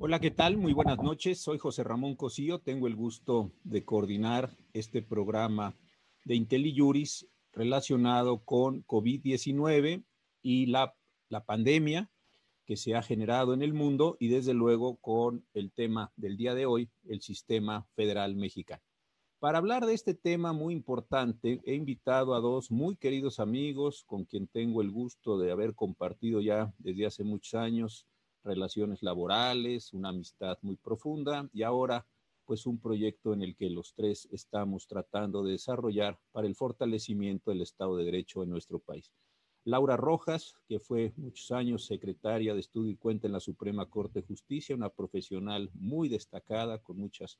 Hola, ¿qué tal? Muy buenas noches. Soy José Ramón Cosío. Tengo el gusto de coordinar este programa de IntelliJuris relacionado con COVID-19 y la, la pandemia que se ha generado en el mundo y desde luego con el tema del día de hoy, el sistema federal mexicano. Para hablar de este tema muy importante, he invitado a dos muy queridos amigos con quien tengo el gusto de haber compartido ya desde hace muchos años relaciones laborales, una amistad muy profunda y ahora pues un proyecto en el que los tres estamos tratando de desarrollar para el fortalecimiento del Estado de Derecho en nuestro país. Laura Rojas, que fue muchos años secretaria de estudio y cuenta en la Suprema Corte de Justicia, una profesional muy destacada con muchas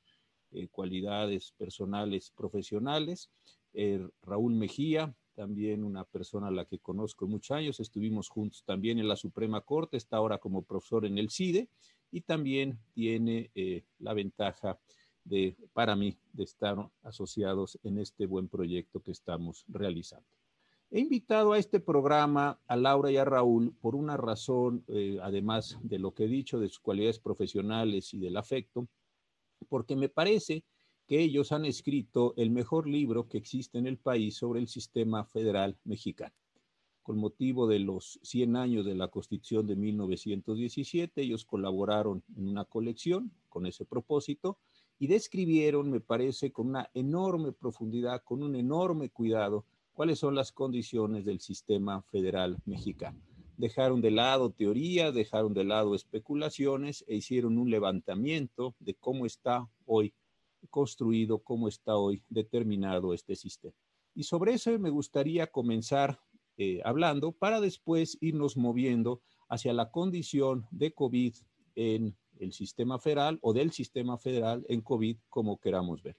eh, cualidades personales, profesionales. Eh, Raúl Mejía, también una persona a la que conozco muchos años, estuvimos juntos también en la Suprema Corte, está ahora como profesor en el CIDE y también tiene eh, la ventaja de, para mí, de estar asociados en este buen proyecto que estamos realizando. He invitado a este programa a Laura y a Raúl por una razón, además de lo que he dicho, de sus cualidades profesionales y del afecto, porque me parece que ellos han escrito el mejor libro que existe en el país sobre el sistema federal mexicano. Con motivo de los 100 años de la Constitución de 1917, ellos colaboraron en una colección con ese propósito y describieron, me parece, con una enorme profundidad, con un enorme cuidado, cuáles son las condiciones del sistema federal mexicano dejaron de lado teoría, dejaron de lado especulaciones e hicieron un levantamiento de cómo está hoy construido, cómo está hoy determinado este sistema. Y sobre eso me gustaría comenzar eh, hablando para después irnos moviendo hacia la condición de COVID en el sistema federal o del sistema federal en COVID, como queramos ver.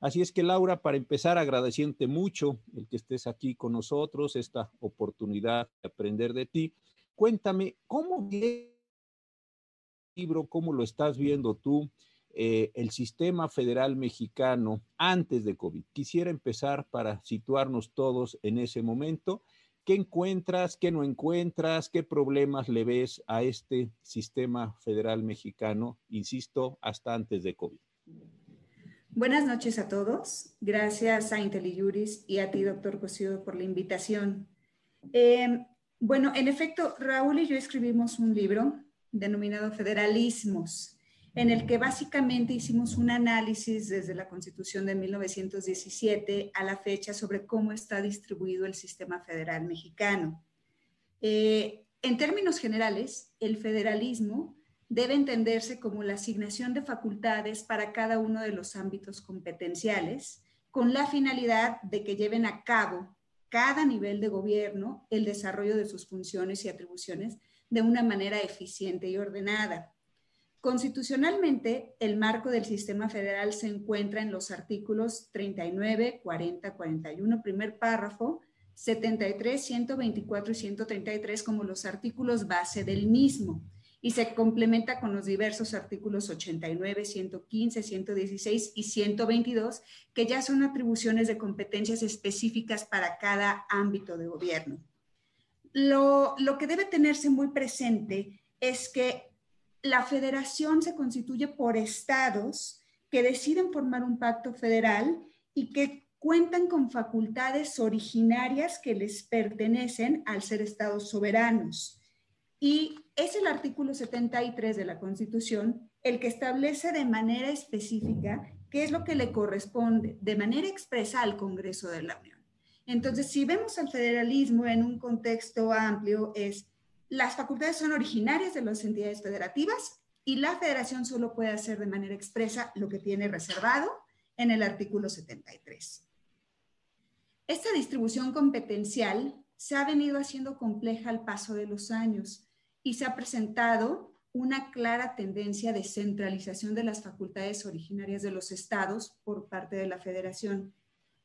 Así es que Laura, para empezar agradeciente mucho el que estés aquí con nosotros, esta oportunidad de aprender de ti. Cuéntame, ¿cómo libro, cómo lo estás viendo tú, eh, el sistema federal mexicano antes de COVID? Quisiera empezar para situarnos todos en ese momento. ¿Qué encuentras, qué no encuentras, qué problemas le ves a este sistema federal mexicano, insisto, hasta antes de COVID? Buenas noches a todos. Gracias a IntelliJuris y a ti, doctor Cosío, por la invitación. Eh, bueno, en efecto, Raúl y yo escribimos un libro denominado Federalismos, en el que básicamente hicimos un análisis desde la Constitución de 1917 a la fecha sobre cómo está distribuido el sistema federal mexicano. Eh, en términos generales, el federalismo debe entenderse como la asignación de facultades para cada uno de los ámbitos competenciales, con la finalidad de que lleven a cabo cada nivel de gobierno el desarrollo de sus funciones y atribuciones de una manera eficiente y ordenada. Constitucionalmente, el marco del sistema federal se encuentra en los artículos 39, 40, 41, primer párrafo, 73, 124 y 133 como los artículos base del mismo y se complementa con los diversos artículos 89, 115, 116 y 122, que ya son atribuciones de competencias específicas para cada ámbito de gobierno. Lo, lo que debe tenerse muy presente es que la federación se constituye por estados que deciden formar un pacto federal y que cuentan con facultades originarias que les pertenecen al ser estados soberanos. Y es el artículo 73 de la Constitución el que establece de manera específica qué es lo que le corresponde de manera expresa al Congreso de la Unión. Entonces, si vemos al federalismo en un contexto amplio, es las facultades son originarias de las entidades federativas y la federación solo puede hacer de manera expresa lo que tiene reservado en el artículo 73. Esta distribución competencial se ha venido haciendo compleja al paso de los años y se ha presentado una clara tendencia de centralización de las facultades originarias de los estados por parte de la federación,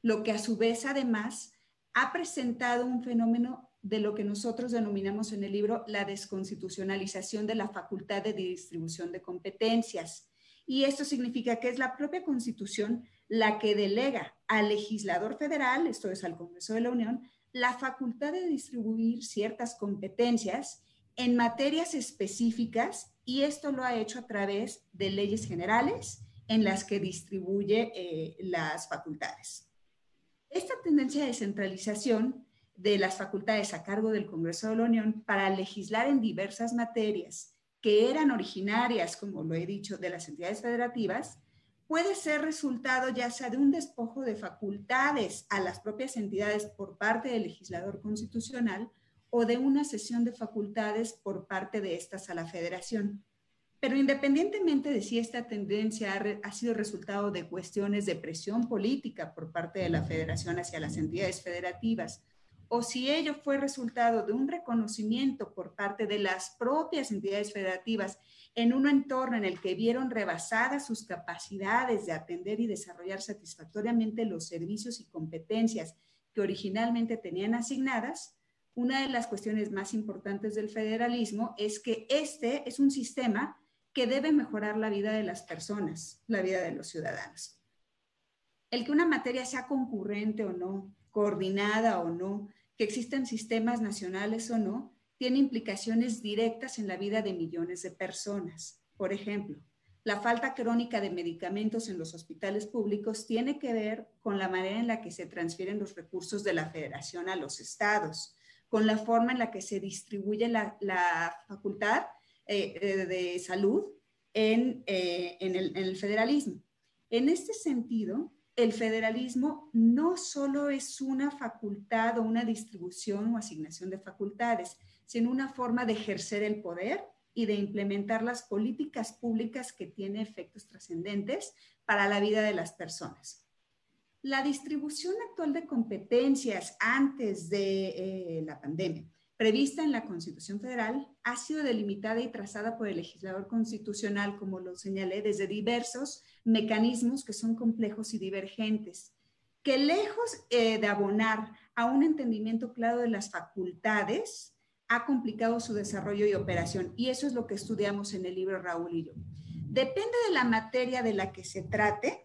lo que a su vez además ha presentado un fenómeno de lo que nosotros denominamos en el libro la desconstitucionalización de la facultad de distribución de competencias. Y esto significa que es la propia constitución la que delega al legislador federal, esto es al Congreso de la Unión, la facultad de distribuir ciertas competencias en materias específicas y esto lo ha hecho a través de leyes generales en las que distribuye eh, las facultades. Esta tendencia de centralización de las facultades a cargo del Congreso de la Unión para legislar en diversas materias que eran originarias, como lo he dicho, de las entidades federativas, puede ser resultado ya sea de un despojo de facultades a las propias entidades por parte del legislador constitucional o de una cesión de facultades por parte de estas a la federación. Pero independientemente de si esta tendencia ha, sido resultado de cuestiones de presión política por parte de la federación hacia las entidades federativas, o si ello fue resultado de un reconocimiento por parte de las propias entidades federativas en un entorno en el que vieron rebasadas sus capacidades de atender y desarrollar satisfactoriamente los servicios y competencias que originalmente tenían asignadas, una de las cuestiones más importantes del federalismo es que este es un sistema que debe mejorar la vida de las personas, la vida de los ciudadanos. El que una materia sea concurrente o no, coordinada o no, que existen sistemas nacionales o no, tiene implicaciones directas en la vida de millones de personas. Por ejemplo, la falta crónica de medicamentos en los hospitales públicos tiene que ver con la manera en la que se transfieren los recursos de la federación a los estados, con la forma en la que se distribuye la, facultad eh, eh, de salud eh, en el federalismo. En este sentido, el federalismo no solo es una facultad o una distribución o asignación de facultades, sino una forma de ejercer el poder y de implementar las políticas públicas que tienen efectos trascendentes para la vida de las personas. La distribución actual de competencias antes de eh, la pandemia prevista en la Constitución Federal ha sido delimitada y trazada por el legislador constitucional, como lo señalé, desde diversos mecanismos que son complejos y divergentes, que lejos eh, de abonar a un entendimiento claro de las facultades, ha complicado su desarrollo y operación. Y eso es lo que estudiamos en el libro Raúl y yo. Depende de la materia de la que se trate,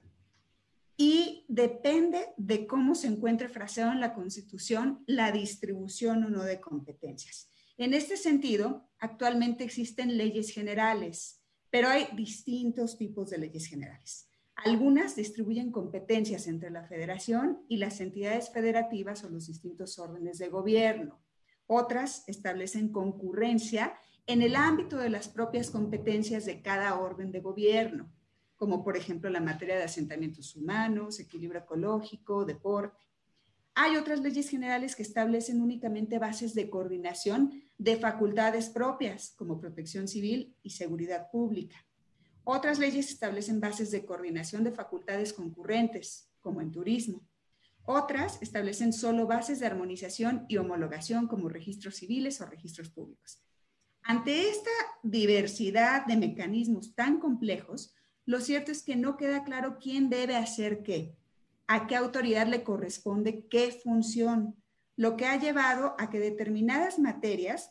y depende de cómo se encuentre fraseado en la Constitución la distribución o no de competencias. En este sentido, actualmente existen leyes generales, pero hay distintos tipos de leyes generales. Algunas distribuyen competencias entre la federación y las entidades federativas o los distintos órdenes de gobierno. Otras establecen concurrencia en el ámbito de las propias competencias de cada orden de gobierno como por ejemplo la materia de asentamientos humanos, equilibrio ecológico, deporte. Hay otras leyes generales que establecen únicamente bases de coordinación de facultades propias, como protección civil y seguridad pública. Otras leyes establecen bases de coordinación de facultades concurrentes, como en turismo. Otras establecen solo bases de armonización y homologación, como registros civiles o registros públicos. Ante esta diversidad de mecanismos tan complejos, lo cierto es que no queda claro quién debe hacer qué, a qué autoridad le corresponde qué función, lo que ha llevado a que determinadas materias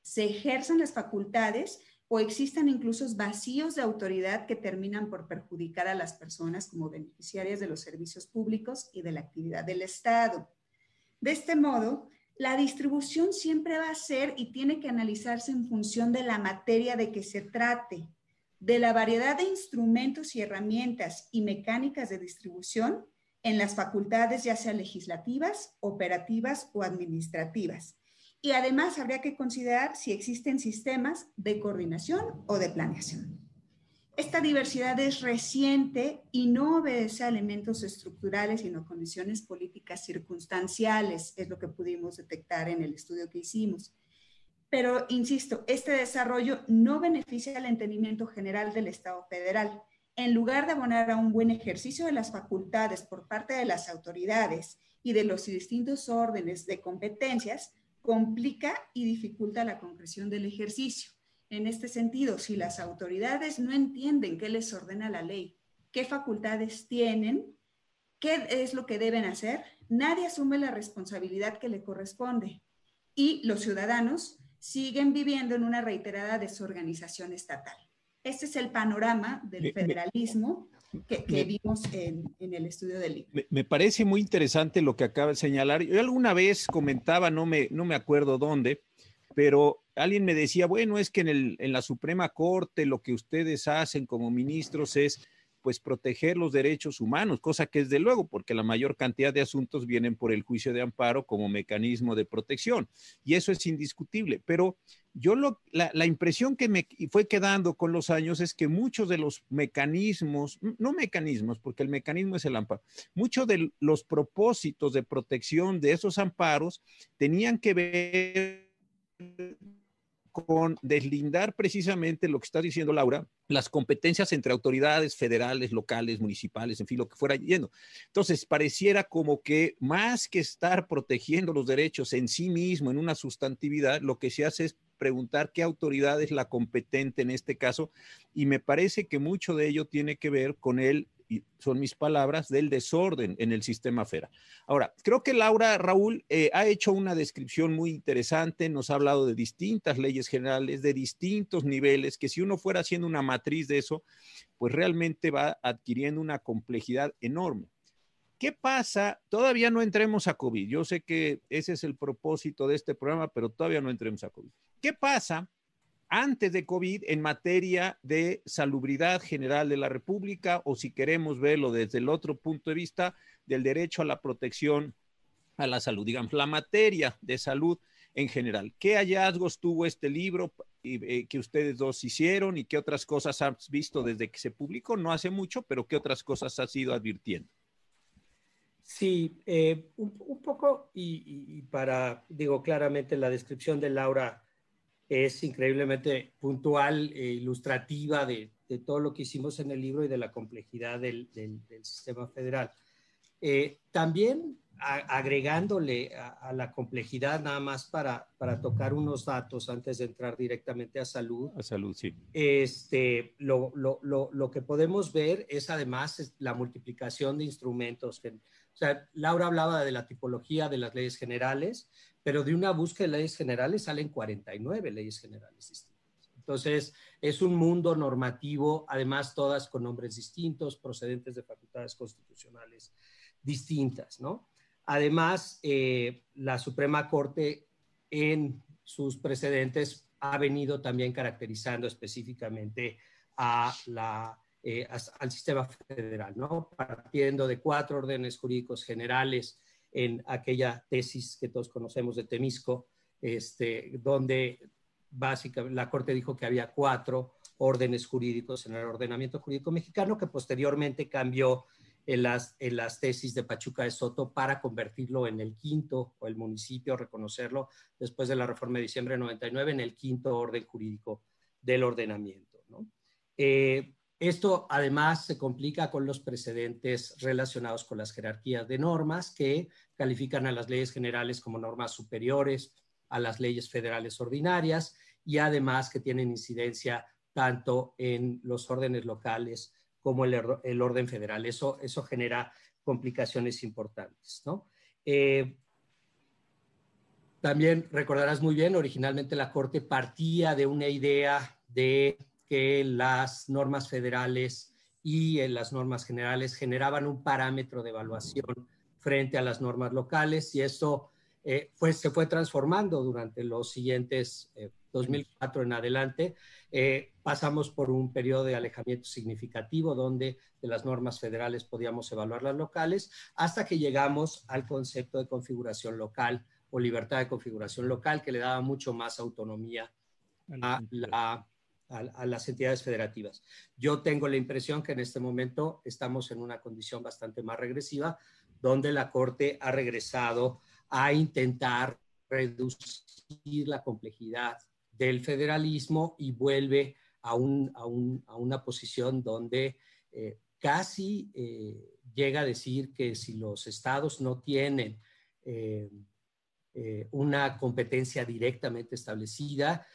se ejerzan las facultades o existan incluso vacíos de autoridad que terminan por perjudicar a las personas como beneficiarias de los servicios públicos y de la actividad del Estado. De este modo, la distribución siempre va a ser y tiene que analizarse en función de la materia de que se trate, de la variedad de instrumentos y herramientas y mecánicas de distribución en las facultades ya sea legislativas, operativas o administrativas. Y además habría que considerar si existen sistemas de coordinación o de planeación. Esta diversidad es reciente y no obedece a elementos estructurales, sino condiciones políticas circunstanciales, es lo que pudimos detectar en el estudio que hicimos. Pero, insisto, este desarrollo no beneficia al entendimiento general del Estado federal. En lugar de abonar a un buen ejercicio de las facultades por parte de las autoridades y de los distintos órdenes de competencias, complica y dificulta la concreción del ejercicio. En este sentido, si las autoridades no entienden qué les ordena la ley, qué facultades tienen, qué es lo que deben hacer, nadie asume la responsabilidad que le corresponde. Y los ciudadanos siguen viviendo en una reiterada desorganización estatal. Este es el panorama del federalismo que, vimos en, el estudio del libro. Me, parece muy interesante lo que acaba de señalar. Yo alguna vez comentaba, no me, no me acuerdo dónde, pero alguien me decía, bueno, es que en, el, en la Suprema Corte lo que ustedes hacen como ministros es pues proteger los derechos humanos, cosa que es de luego, porque la mayor cantidad de asuntos vienen por el juicio de amparo como mecanismo de protección, y eso es indiscutible. Pero yo lo, la, la, impresión que me fue quedando con los años es que muchos de los mecanismos, no mecanismos, porque el mecanismo es el amparo, muchos de los propósitos de protección de esos amparos tenían que ver con deslindar precisamente lo que está diciendo Laura, las competencias entre autoridades federales, locales, municipales, en fin, lo que fuera yendo. Entonces, pareciera como que más que estar protegiendo los derechos en sí mismo, en una sustantividad, lo que se hace es preguntar qué autoridad es la competente en este caso, y me parece que mucho de ello tiene que ver con el son mis palabras, del desorden en el sistema FERA. Ahora, creo que Laura Raúl eh, ha hecho una descripción muy interesante, nos ha hablado de distintas leyes generales, de distintos niveles, que si uno fuera haciendo una matriz de eso, pues realmente va adquiriendo una complejidad enorme. ¿Qué pasa? Todavía no entremos a COVID. Yo sé que ese es el propósito de este programa, pero todavía no entremos a COVID. ¿Qué pasa antes de COVID en materia de salubridad general de la República o si queremos verlo desde el otro punto de vista del derecho a la protección a la salud, digamos, la materia de salud en general. ¿Qué hallazgos tuvo este libro eh, que ustedes dos hicieron y qué otras cosas has visto desde que se publicó? No hace mucho, pero qué otras cosas has ido advirtiendo. Sí, eh, un, poco y, y, para, digo claramente, la descripción de Laura es increíblemente puntual e ilustrativa de, todo lo que hicimos en el libro y de la complejidad del, sistema federal. Eh, también agregándole a, la complejidad nada más para, para tocar unos datos antes de entrar directamente a salud. A salud, sí. Este, lo, lo, lo, lo que podemos ver es además la multiplicación de instrumentos. Que, o sea, Laura hablaba de la tipología de las leyes generales, pero de una búsqueda de leyes generales salen 49 leyes generales distintas. Entonces, es un mundo normativo, además todas con nombres distintos, procedentes de facultades constitucionales distintas, ¿no? Además, eh, la Suprema Corte en sus precedentes ha venido también caracterizando específicamente eh, al sistema federal, ¿no? Partiendo de cuatro órdenes jurídicos generales en aquella tesis que todos conocemos de Temisco, este, donde básicamente la Corte dijo que había cuatro órdenes jurídicos en el ordenamiento jurídico mexicano, que posteriormente cambió en las, en las tesis de Pachuca de Soto para convertirlo en el quinto, o el municipio reconocerlo después de la reforma de diciembre de 99, en el quinto orden jurídico del ordenamiento. Eh, esto además se complica con los precedentes relacionados con las jerarquías de normas que califican a las leyes generales como normas superiores a las leyes federales ordinarias y además que tienen incidencia tanto en los órdenes locales como el, orden federal. Eso, eso genera complicaciones importantes. ¿no? Eh, también recordarás muy bien, originalmente la Corte partía de una idea de que las normas federales y en las normas generales generaban un parámetro de evaluación frente a las normas locales y eso eh, se fue transformando durante los siguientes 2004 eh, en adelante. Eh, pasamos por un periodo de alejamiento significativo donde de las normas federales podíamos evaluar las locales hasta que llegamos al concepto de configuración local o libertad de configuración local que le daba mucho más autonomía a la a, las entidades federativas. Yo tengo la impresión que en este momento estamos en una condición bastante más regresiva, donde la Corte ha regresado a intentar reducir la complejidad del federalismo y vuelve a, una posición donde eh, casi eh, llega a decir que si los estados no tienen eh, una competencia directamente establecida,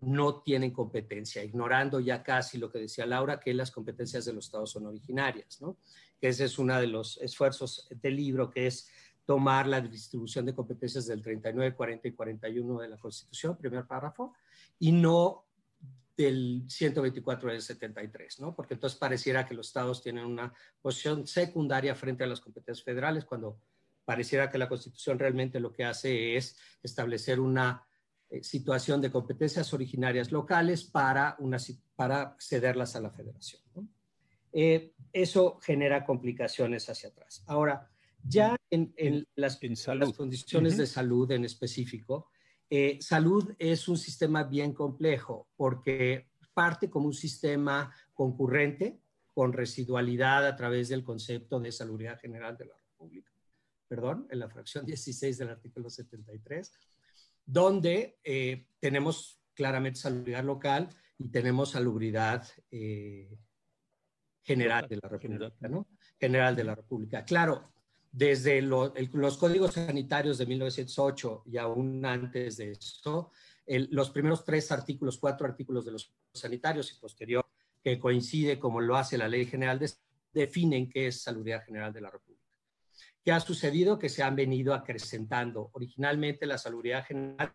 no tienen competencia, ignorando ya casi lo que decía Laura, que las competencias de los estados son originarias, ¿no? Que ese es uno de los esfuerzos del libro, que es tomar la distribución de competencias del 39, 40 y 41 de la Constitución, primer párrafo, y no del 124 del 73, ¿no? Porque entonces pareciera que los estados tienen una posición secundaria frente a las competencias federales, cuando pareciera que la Constitución realmente lo que hace es establecer una eh, situación de competencias originarias locales para, una, para cederlas a la federación. Eh, eso genera complicaciones hacia atrás. Ahora, ya en, las, condiciones de salud en específico, eh, salud es un sistema bien complejo porque parte como un sistema concurrente con residualidad a través del concepto de salubridad general de la República, perdón, en la fracción 16 del artículo 73, donde eh, tenemos claramente salubridad local y tenemos salubridad eh, general de la República, ¿no? General de la República. Claro, desde los códigos sanitarios de 1908 y aún antes de eso, los primeros tres artículos, cuatro artículos de los sanitarios y posterior, que coincide como lo hace la Ley General, de, definen qué es salubridad general de la República. ¿Qué ha sucedido? Que se han venido acrecentando. Originalmente la salubridad general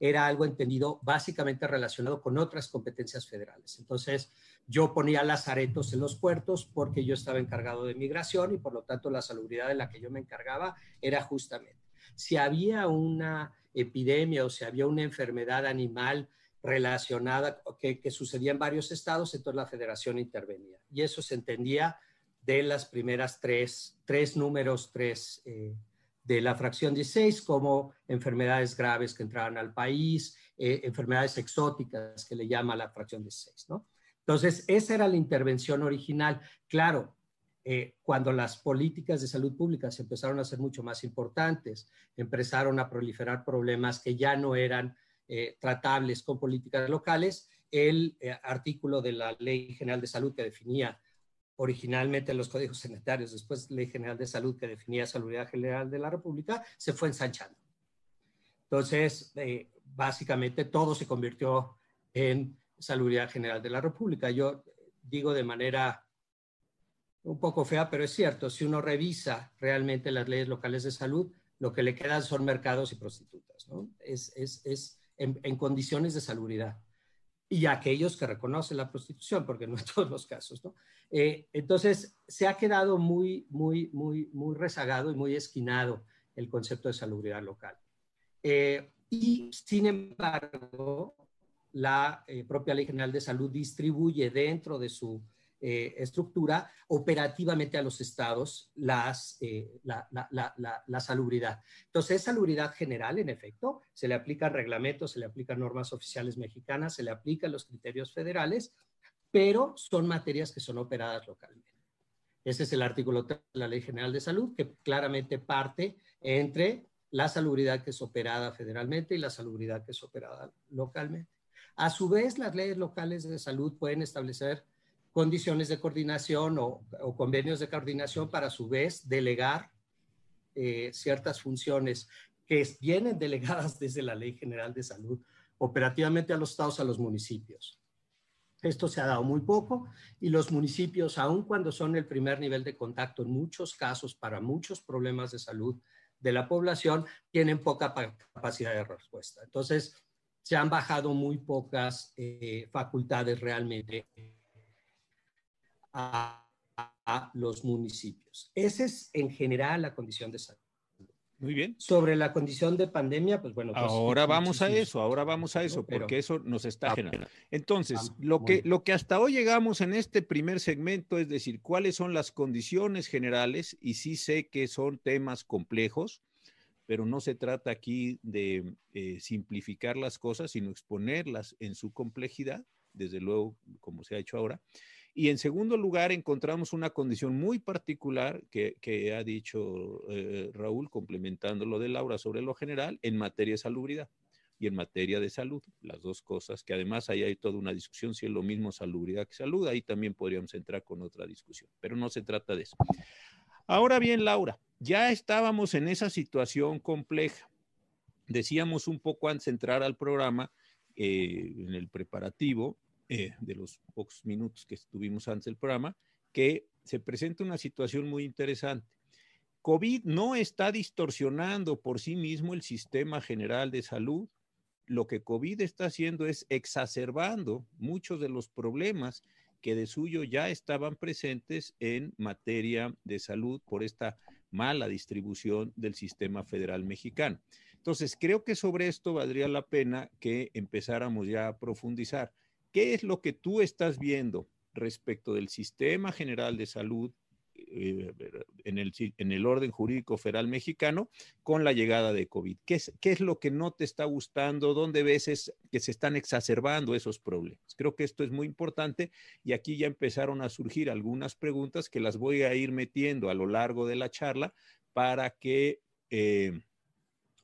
era algo entendido básicamente relacionado con otras competencias federales. Entonces, yo ponía lazaretos en los puertos porque yo estaba encargado de migración y por lo tanto la salubridad de la que yo me encargaba era justamente si había una epidemia o si había una enfermedad animal relacionada que, sucedía en varios estados, entonces la federación intervenía. Y eso se entendía de las primeras tres, tres números, tres eh, de la fracción 16 como enfermedades graves que entraban al país, eh, enfermedades exóticas que le llama la fracción 16, ¿no? Entonces, esa era la intervención original. Claro, eh, cuando las políticas de salud pública se empezaron a ser mucho más importantes, empezaron a proliferar problemas que ya no eran eh, tratables con políticas locales, el artículo de la Ley General de Salud que definía originalmente los códigos sanitarios, después Ley General de Salud que definía Salud General de la República, se fue ensanchando. Entonces, eh, básicamente todo se convirtió en Salud General de la República. Yo digo de manera un poco fea, pero es cierto, si uno revisa realmente las leyes locales de salud, lo que le quedan son mercados y prostitutas, ¿no? Es, es, es en, en, condiciones de salubridad y aquellos que reconocen la prostitución, porque no en todos los casos, ¿no? Eh, entonces, se ha quedado muy, muy, muy, muy rezagado y muy esquinado el concepto de salubridad local. Eh, y, sin embargo, la eh, propia Ley General de Salud distribuye dentro de su eh, estructura operativamente a los estados las, eh, la, la, la, la, salubridad. Entonces, es salubridad general, en efecto, se le aplican reglamentos, se le aplican normas oficiales mexicanas, se le aplican los criterios federales, pero son materias que son operadas localmente. Ese es el artículo de la Ley General de Salud, que claramente parte entre la salubridad que es operada federalmente y la salubridad que es operada localmente. A su vez, las leyes locales de salud pueden establecer condiciones de coordinación o, convenios de coordinación para a su vez delegar eh, ciertas funciones que vienen delegadas desde la Ley General de Salud operativamente a los estados, a los municipios. Esto se ha dado muy poco y los municipios, aun cuando son el primer nivel de contacto en muchos casos para muchos problemas de salud de la población, tienen poca capacidad de respuesta. Entonces, se han bajado muy pocas eh, facultades realmente a, los municipios. Esa es en general la condición de salud. Muy bien. Sobre la condición de pandemia, pues bueno. Pues, ahora vamos a eso, ahora vamos a eso, porque eso nos está generando. Entonces, lo que, lo que hasta hoy llegamos en este primer segmento es decir, cuáles son las condiciones generales, y sí sé que son temas complejos, pero no se trata aquí de eh, simplificar las cosas, sino exponerlas en su complejidad, desde luego, como se ha hecho ahora. Y en segundo lugar, encontramos una condición muy particular que, ha dicho eh, Raúl, complementando lo de Laura sobre lo general, en materia de salubridad y en materia de salud, las dos cosas, que además ahí hay toda una discusión si es lo mismo salubridad que salud, ahí también podríamos entrar con otra discusión, pero no se trata de eso. Ahora bien, Laura, ya estábamos en esa situación compleja. Decíamos un poco antes de entrar al programa, eh, en el preparativo, eh, de los pocos minutos que estuvimos antes del programa, que se presenta una situación muy interesante. COVID no está distorsionando por sí mismo el sistema general de salud. Lo que COVID está haciendo es exacerbando muchos de los problemas que de suyo ya estaban presentes en materia de salud por esta mala distribución del sistema federal mexicano. Entonces, creo que sobre esto valdría la pena que empezáramos ya a profundizar. ¿Qué es lo que tú estás viendo respecto del sistema general de salud eh, en, el, en, el, orden jurídico federal mexicano con la llegada de COVID? ¿Qué es, qué es lo que no te está gustando? ¿Dónde ves que se están exacerbando esos problemas? Creo que esto es muy importante y aquí ya empezaron a surgir algunas preguntas que las voy a ir metiendo a lo largo de la charla para que... Eh,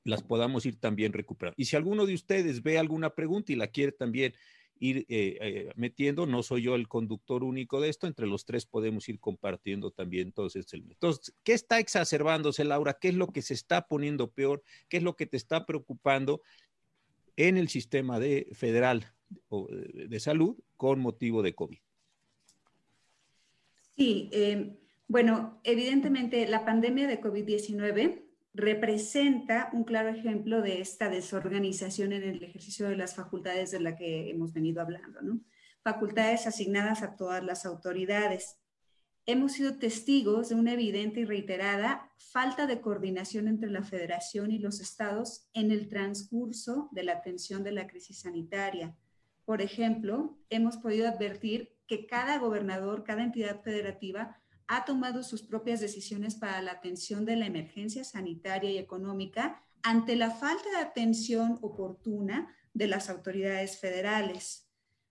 las podamos ir también recuperando. Y si alguno de ustedes ve alguna pregunta y la quiere también ir eh, eh, metiendo. No soy yo el conductor único de esto, entre los tres podemos ir compartiendo también entonces el Entonces, ¿qué está exacerbándose, Laura? ¿Qué es lo que se está poniendo peor? ¿Qué es lo que te está preocupando en el sistema de, federal de salud con motivo de COVID? Sí, eh, bueno, evidentemente la pandemia de COVID-19 representa un claro ejemplo de esta desorganización en el ejercicio de las facultades de la que hemos venido hablando, ¿no? Facultades asignadas a todas las autoridades. Hemos sido testigos de una evidente y reiterada falta de coordinación entre la federación y los estados en el transcurso de la atención de la crisis sanitaria. Por ejemplo, hemos podido advertir que cada gobernador, cada entidad federativa ha tomado sus propias decisiones para la atención de la emergencia sanitaria y económica ante la falta de atención oportuna de las autoridades federales.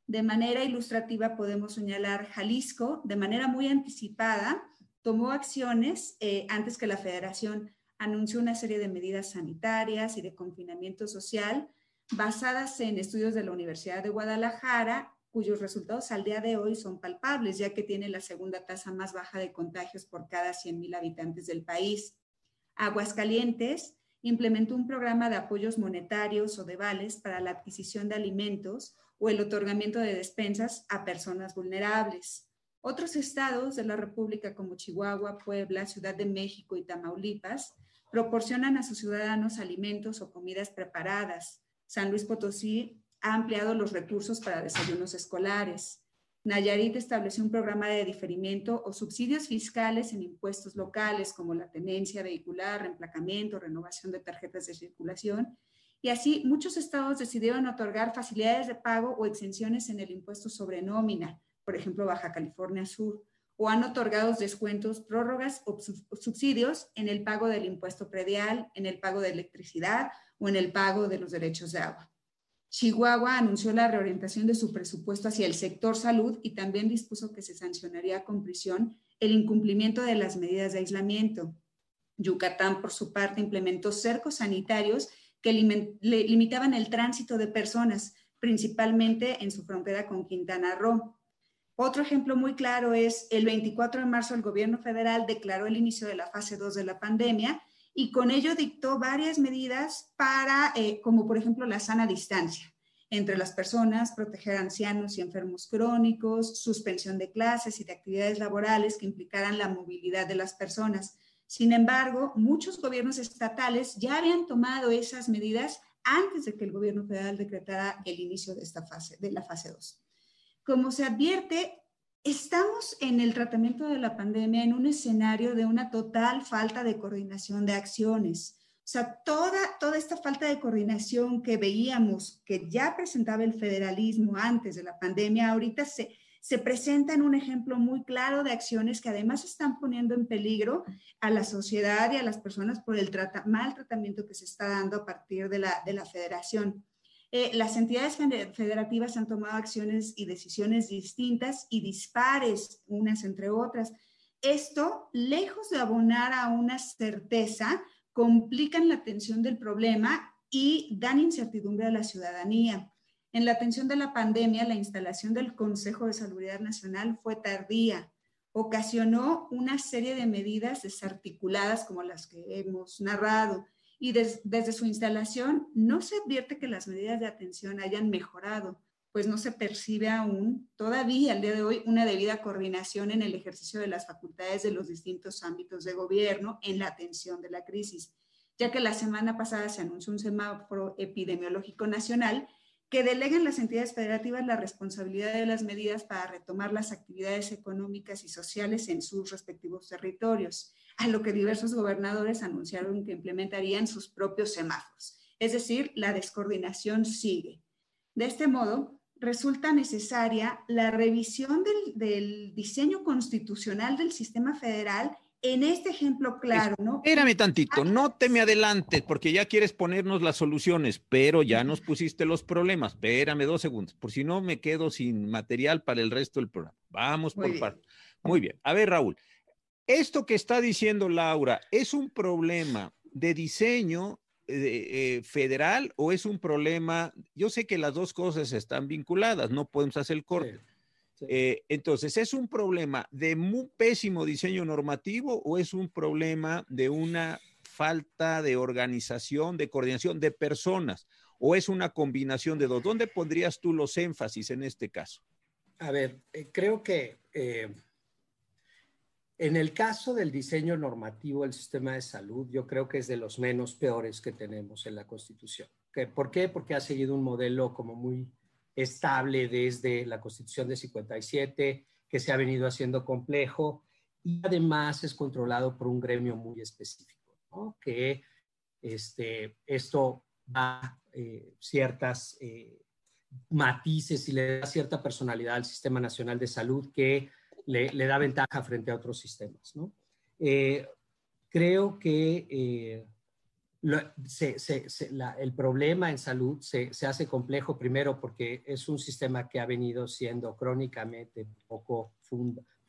De manera ilustrativa podemos señalar Jalisco, de manera muy anticipada, tomó acciones eh, antes que la federación anunció una serie de medidas sanitarias y de confinamiento social basadas en estudios de la Universidad de Guadalajara cuyos resultados al día de hoy son palpables, ya que tiene la segunda tasa más baja de contagios por cada 100.000 habitantes del país. Aguascalientes implementó un programa de apoyos monetarios o de vales para la adquisición de alimentos o el otorgamiento de despensas a personas vulnerables. Otros estados de la República como Chihuahua, Puebla, Ciudad de México y Tamaulipas proporcionan a sus ciudadanos alimentos o comidas preparadas. San Luis Potosí ha ampliado los recursos para desayunos escolares. Nayarit estableció un programa de diferimiento o subsidios fiscales en impuestos locales como la tenencia vehicular, reemplacamiento, renovación de tarjetas de circulación. Y así muchos estados decidieron otorgar facilidades de pago o exenciones en el impuesto sobre nómina, por ejemplo, Baja California Sur, o han otorgado descuentos, prórrogas o subsidios en el pago del impuesto predial, en el pago de electricidad o en el pago de los derechos de agua. Chihuahua anunció la reorientación de su presupuesto hacia el sector salud y también dispuso que se sancionaría con prisión el incumplimiento de las medidas de aislamiento. Yucatán, por su parte, implementó cercos sanitarios que limitaban el tránsito de personas, principalmente en su frontera con Quintana Roo. Otro ejemplo muy claro es el 24 de marzo el gobierno federal declaró el inicio de la fase 2 de la pandemia y con ello dictó varias medidas para, eh, como por ejemplo la sana distancia entre las personas, proteger a ancianos y enfermos crónicos, suspensión de clases y de actividades laborales que implicaran la movilidad de las personas. Sin embargo, muchos gobiernos estatales ya habían tomado esas medidas antes de que el gobierno federal decretara el inicio de esta fase, de la fase 2. Como se advierte, Estamos en el tratamiento de la pandemia en un escenario de una total falta de coordinación de acciones. O sea, toda, toda esta falta de coordinación que veíamos que ya presentaba el federalismo antes de la pandemia, ahorita se, se presenta en un ejemplo muy claro de acciones que además están poniendo en peligro a la sociedad y a las personas por el mal tratamiento que se está dando a partir de la, de la federación. Eh, las entidades federativas han tomado acciones y decisiones distintas y dispares unas entre otras. Esto, lejos de abonar a una certeza, complican la atención del problema y dan incertidumbre a la ciudadanía. En la atención de la pandemia, la instalación del Consejo de Salud Nacional fue tardía. Ocasionó una serie de medidas desarticuladas como las que hemos narrado y desde su instalación no se advierte que las medidas de atención hayan mejorado, pues no se percibe aún todavía al día de hoy una debida coordinación en el ejercicio de las facultades de los distintos ámbitos de gobierno en la atención de la crisis, ya que la semana pasada se anunció un semáforo epidemiológico nacional que delega en las entidades federativas la responsabilidad de las medidas para retomar las actividades económicas y sociales en sus respectivos territorios a lo que diversos gobernadores anunciaron que implementarían sus propios semáforos. es decir, la descoordinación sigue. De este modo, resulta necesaria la revisión del, diseño constitucional del sistema federal en este ejemplo claro, ¿no? Espérame tantito, no te me adelantes porque ya quieres ponernos las soluciones, pero ya nos pusiste los problemas. Espérame dos segundos, por si no me quedo sin material para el resto del programa. Vamos por partes. Muy bien. A ver, Raúl, esto que está diciendo Laura es un problema de diseño eh, eh, federal o es un problema? Yo sé que las dos cosas están vinculadas, no podemos hacer el corte. Eh, entonces, ¿es un problema de muy pésimo diseño normativo o es un problema de una falta de organización, de coordinación de personas? ¿O es una combinación de dos? ¿Dónde pondrías tú los énfasis en este caso? A ver, creo que en el caso del diseño normativo del sistema de salud, yo creo que es de los menos peores que tenemos en la Constitución. ¿Por qué? Porque ha seguido un modelo como muy estable desde la Constitución de 57, que se ha venido haciendo complejo y además es controlado por un gremio muy específico, ¿no? que este, esto da eh, ciertas eh, matices y le da cierta personalidad al Sistema Nacional de Salud que le, da ventaja frente a otros sistemas. ¿no? Eh, creo que eh, el problema en salud se, hace complejo primero porque es un sistema que ha venido siendo crónicamente poco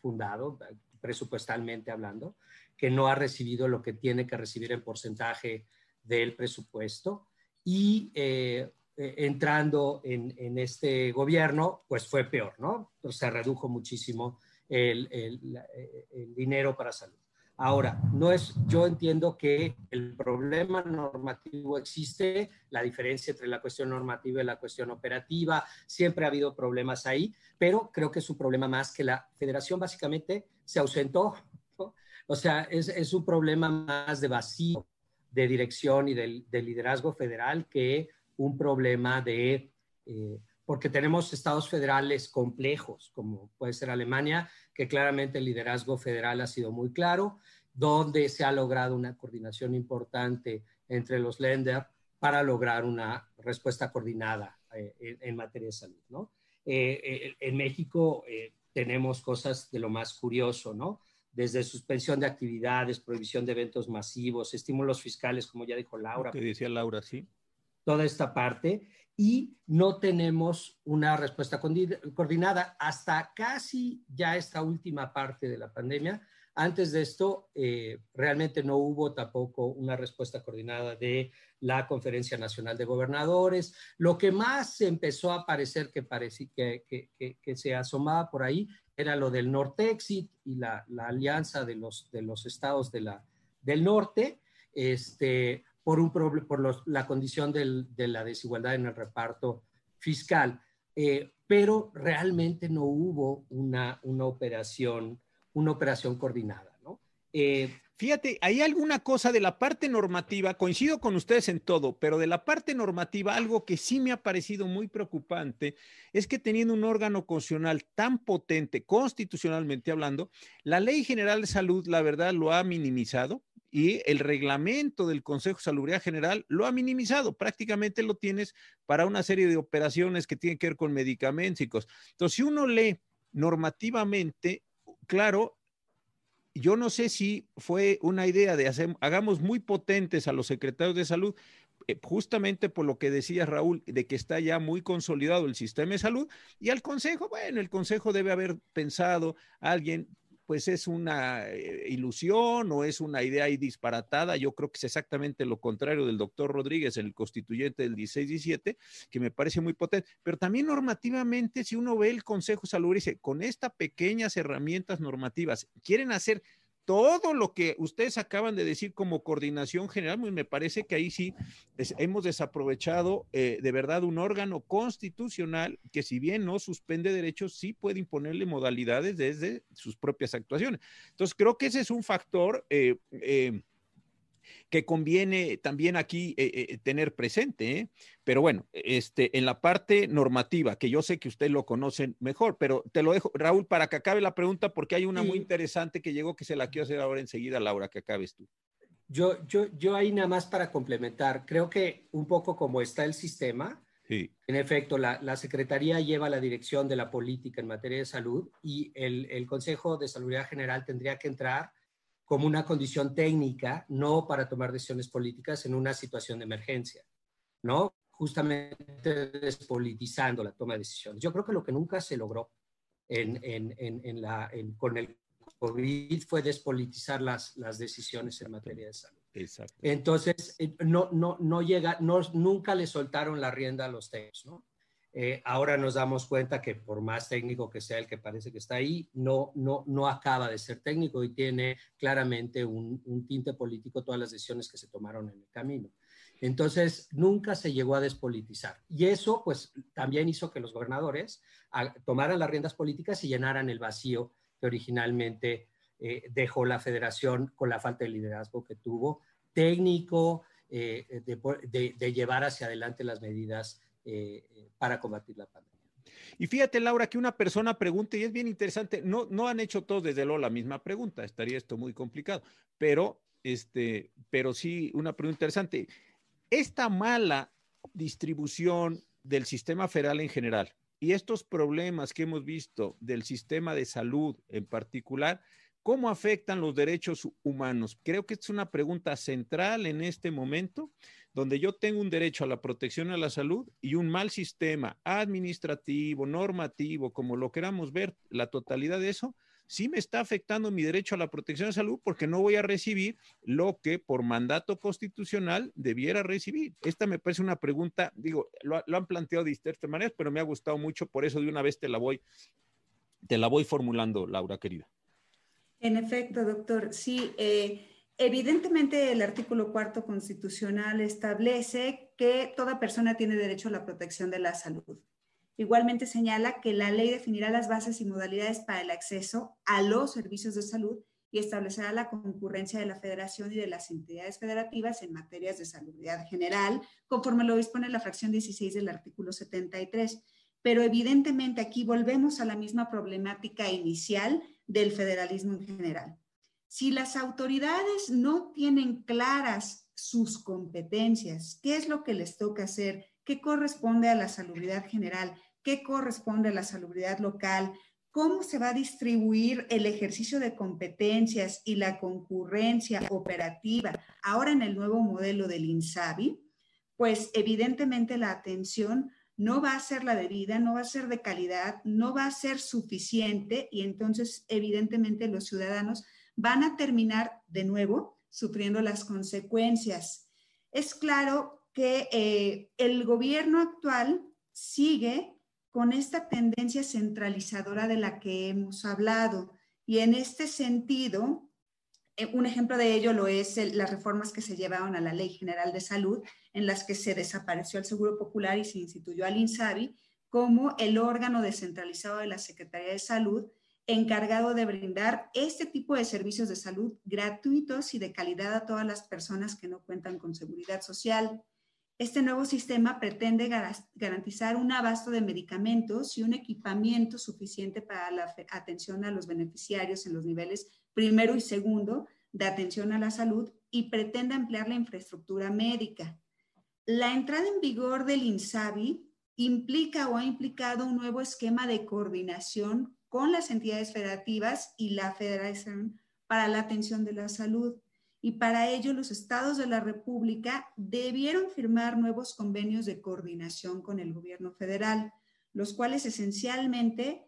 fundado, presupuestalmente hablando, que no ha recibido lo que tiene que recibir en porcentaje del presupuesto y eh, entrando en, en, este gobierno, pues fue peor, ¿no? Se redujo muchísimo el, dinero para salud. Ahora, no es, yo entiendo que el problema normativo existe, la diferencia entre la cuestión normativa y la cuestión operativa, siempre ha habido problemas ahí, pero creo que es un problema más que la federación básicamente se ausentó. O sea, es, un problema más de vacío de dirección y de, liderazgo federal que un problema de... Eh, porque tenemos estados federales complejos, como puede ser Alemania, que claramente el liderazgo federal ha sido muy claro, donde se ha logrado una coordinación importante entre los lenders para lograr una respuesta coordinada eh, en, materia de salud. ¿no? Eh, eh, en México tenemos cosas de lo más curioso, ¿no? Desde suspensión de actividades, prohibición de eventos masivos, estímulos fiscales, como ya dijo Laura. Que decía Laura, sí. Toda esta parte y no tenemos una respuesta coordinada hasta casi ya esta última parte de la pandemia. Antes de esto, eh, realmente no hubo tampoco una respuesta coordinada de la Conferencia Nacional de Gobernadores. Lo que más empezó a parecer que, que, que, que, se asomaba por ahí era lo del Nortexit y la, la alianza de los, de los estados de la, del norte. Este, por, un por la condición de la desigualdad en el reparto fiscal. Eh, pero realmente no hubo una, una, operación, una operación coordinada. ¿no? Eh, Fíjate, hay alguna cosa de la parte normativa, coincido con ustedes en todo, pero de la parte normativa, algo que sí me ha parecido muy preocupante es que teniendo un órgano constitucional tan potente, constitucionalmente hablando, la Ley General de Salud, la verdad, lo ha minimizado y el reglamento del Consejo de Salubridad General lo ha minimizado. Prácticamente lo tienes para una serie de operaciones que tienen que ver con medicamentos. Entonces, si uno lee normativamente, claro, yo no sé si fue una idea de hacer, hagamos muy potentes a los secretarios de salud, eh, justamente por lo que decía Raúl, de que está ya muy consolidado el sistema de salud, y al Consejo, bueno, el Consejo debe haber pensado, alguien pues es una eh, ilusión o es una idea ahí disparatada. Yo creo que es exactamente lo contrario del doctor Rodríguez, el constituyente del 16-17, que me parece muy potente. Pero también normativamente, si uno ve el Consejo Salud, dice, con estas pequeñas herramientas normativas, quieren hacer todo lo que ustedes acaban de decir como coordinación general, pues me parece que ahí sí hemos desaprovechado eh, de verdad un órgano constitucional que si bien no suspende derechos, sí puede imponerle modalidades desde sus propias actuaciones. Entonces, creo que ese es un factor eh, eh, que conviene también aquí eh, eh, tener presente. ¿eh? Pero bueno, este, en la parte normativa, que yo sé que usted lo conocen mejor, pero te lo dejo, Raúl, para que acabe la pregunta, porque hay una muy interesante que llegó que se la quiero hacer ahora enseguida, Laura, que acabes tú. Yo, yo, yo ahí nada más para complementar, creo que un poco como está el sistema, en efecto, la, Secretaría lleva la dirección de la política en materia de salud y el, el Consejo de Salud General tendría que entrar como una condición técnica, no para tomar decisiones políticas en una situación de emergencia, ¿no? Justamente despolitizando la toma de decisiones. Yo creo que lo que nunca se logró en, en, en, la, con el COVID fue despolitizar las, las decisiones en materia de salud. Exacto. Entonces, eh, no, no, no llega, no, nunca le soltaron la rienda a los técnicos, ¿no? Eh, ahora nos damos cuenta que por más técnico que sea el que parece que está ahí, no, no, no acaba de ser técnico y tiene claramente un, tinte político todas las decisiones que se tomaron en el camino. Entonces, nunca se llegó a despolitizar. Y eso, pues, también hizo que los gobernadores tomaran las riendas políticas y llenaran el vacío que originalmente eh, dejó la federación con la falta de liderazgo que tuvo, técnico, eh, de, de, llevar hacia adelante las medidas eh, para combatir la pandemia. Y fíjate, Laura, que una persona pregunte, y es bien interesante, no, no han hecho todos desde luego la misma pregunta, estaría esto muy complicado, pero, este, pero sí una pregunta interesante. Esta mala distribución del sistema federal en general y estos problemas que hemos visto del sistema de salud en particular, ¿Cómo afectan los derechos humanos? Creo que es una pregunta central en este momento, donde yo tengo un derecho a la protección a la salud y un mal sistema administrativo, normativo, como lo queramos ver, la totalidad de eso, sí me está afectando mi derecho a la protección la salud porque no voy a recibir lo que por mandato constitucional debiera recibir. Esta me parece una pregunta, digo, lo, han planteado de distintas maneras, pero me ha gustado mucho, por eso de una vez te la voy, te la voy formulando, Laura, querida. En efecto, doctor, sí. Eh, evidentemente el artículo cuarto constitucional establece que toda persona tiene derecho a la protección de la salud. Igualmente señala que la ley definirá las bases y modalidades para el acceso a los servicios de salud y establecerá la concurrencia de la federación y de las entidades federativas en materias de salud general, conforme lo dispone la fracción 16 del artículo 73. Pero evidentemente aquí volvemos a la misma problemática inicial del federalismo en general. Si las autoridades no tienen claras sus competencias, qué es lo que les toca hacer, qué corresponde a la salubridad general, qué corresponde a la salubridad local, cómo se va a distribuir el ejercicio de competencias y la concurrencia operativa ahora en el nuevo modelo del INSABI, pues evidentemente la atención no va a ser la debida, no va a ser de calidad, no va a ser suficiente y entonces evidentemente los ciudadanos van a terminar de nuevo sufriendo las consecuencias. Es claro que eh, el gobierno actual sigue con esta tendencia centralizadora de la que hemos hablado y en este sentido, eh, un ejemplo de ello lo es las reformas que se llevaron a la Ley General de Salud, en las que se desapareció el Seguro Popular y se instituyó al INSABI como el órgano descentralizado de la Secretaría de Salud encargado de brindar este tipo de servicios de salud gratuitos y de calidad a todas las personas que no cuentan con seguridad social. Este nuevo sistema pretende garantizar un abasto de medicamentos y un equipamiento suficiente para la atención a los beneficiarios en los niveles primero y segundo de atención a la salud y pretende ampliar la infraestructura médica. La entrada en vigor del INSABI implica o ha implicado un nuevo esquema de coordinación con las entidades federativas y la Federación para la Atención de la Salud. Y para ello los estados de la República debieron firmar nuevos convenios de coordinación con el gobierno federal, los cuales esencialmente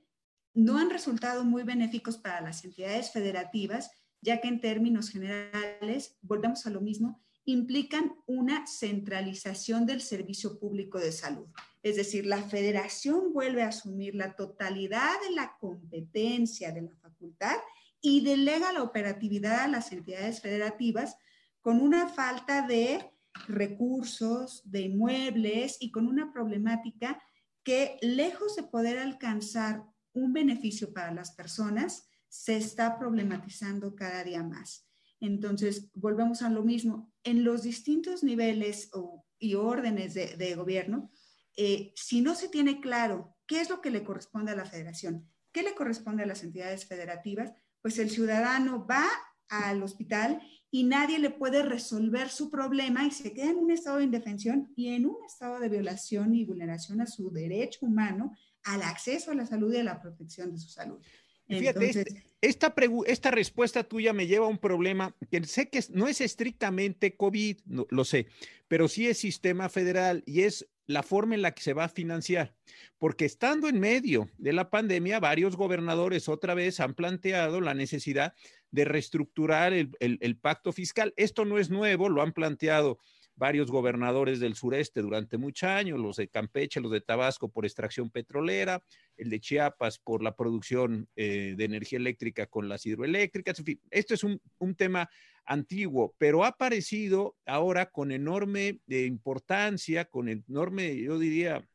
no han resultado muy benéficos para las entidades federativas, ya que en términos generales, volvemos a lo mismo, implican una centralización del servicio público de salud. Es decir, la federación vuelve a asumir la totalidad de la competencia de la facultad y delega la operatividad a las entidades federativas con una falta de recursos, de inmuebles y con una problemática que lejos de poder alcanzar un beneficio para las personas, se está problematizando cada día más. Entonces, volvemos a lo mismo. En los distintos niveles y órdenes de, gobierno, eh, si no se tiene claro qué es lo que le corresponde a la federación, qué le corresponde a las entidades federativas, pues el ciudadano va al hospital y nadie le puede resolver su problema y se queda en un estado de indefensión y en un estado de violación y vulneración a su derecho humano al acceso a la salud y a la protección de su salud. Fíjate, este, esta, esta respuesta tuya me lleva a un problema que sé que no es estrictamente COVID, lo sé, pero sí es sistema federal y es la forma en la que se va a financiar. Porque estando en medio de la pandemia, varios gobernadores otra vez han planteado la necesidad de reestructurar el, pacto fiscal. Esto no es nuevo, lo han planteado varios gobernadores del sureste durante muchos años, los de Campeche, los de Tabasco por extracción petrolera, el de Chiapas por la producción eh, de energía eléctrica con las hidroeléctricas. En fin, esto es un, tema antiguo, pero ha aparecido ahora con enorme eh, importancia, con enorme, yo diría,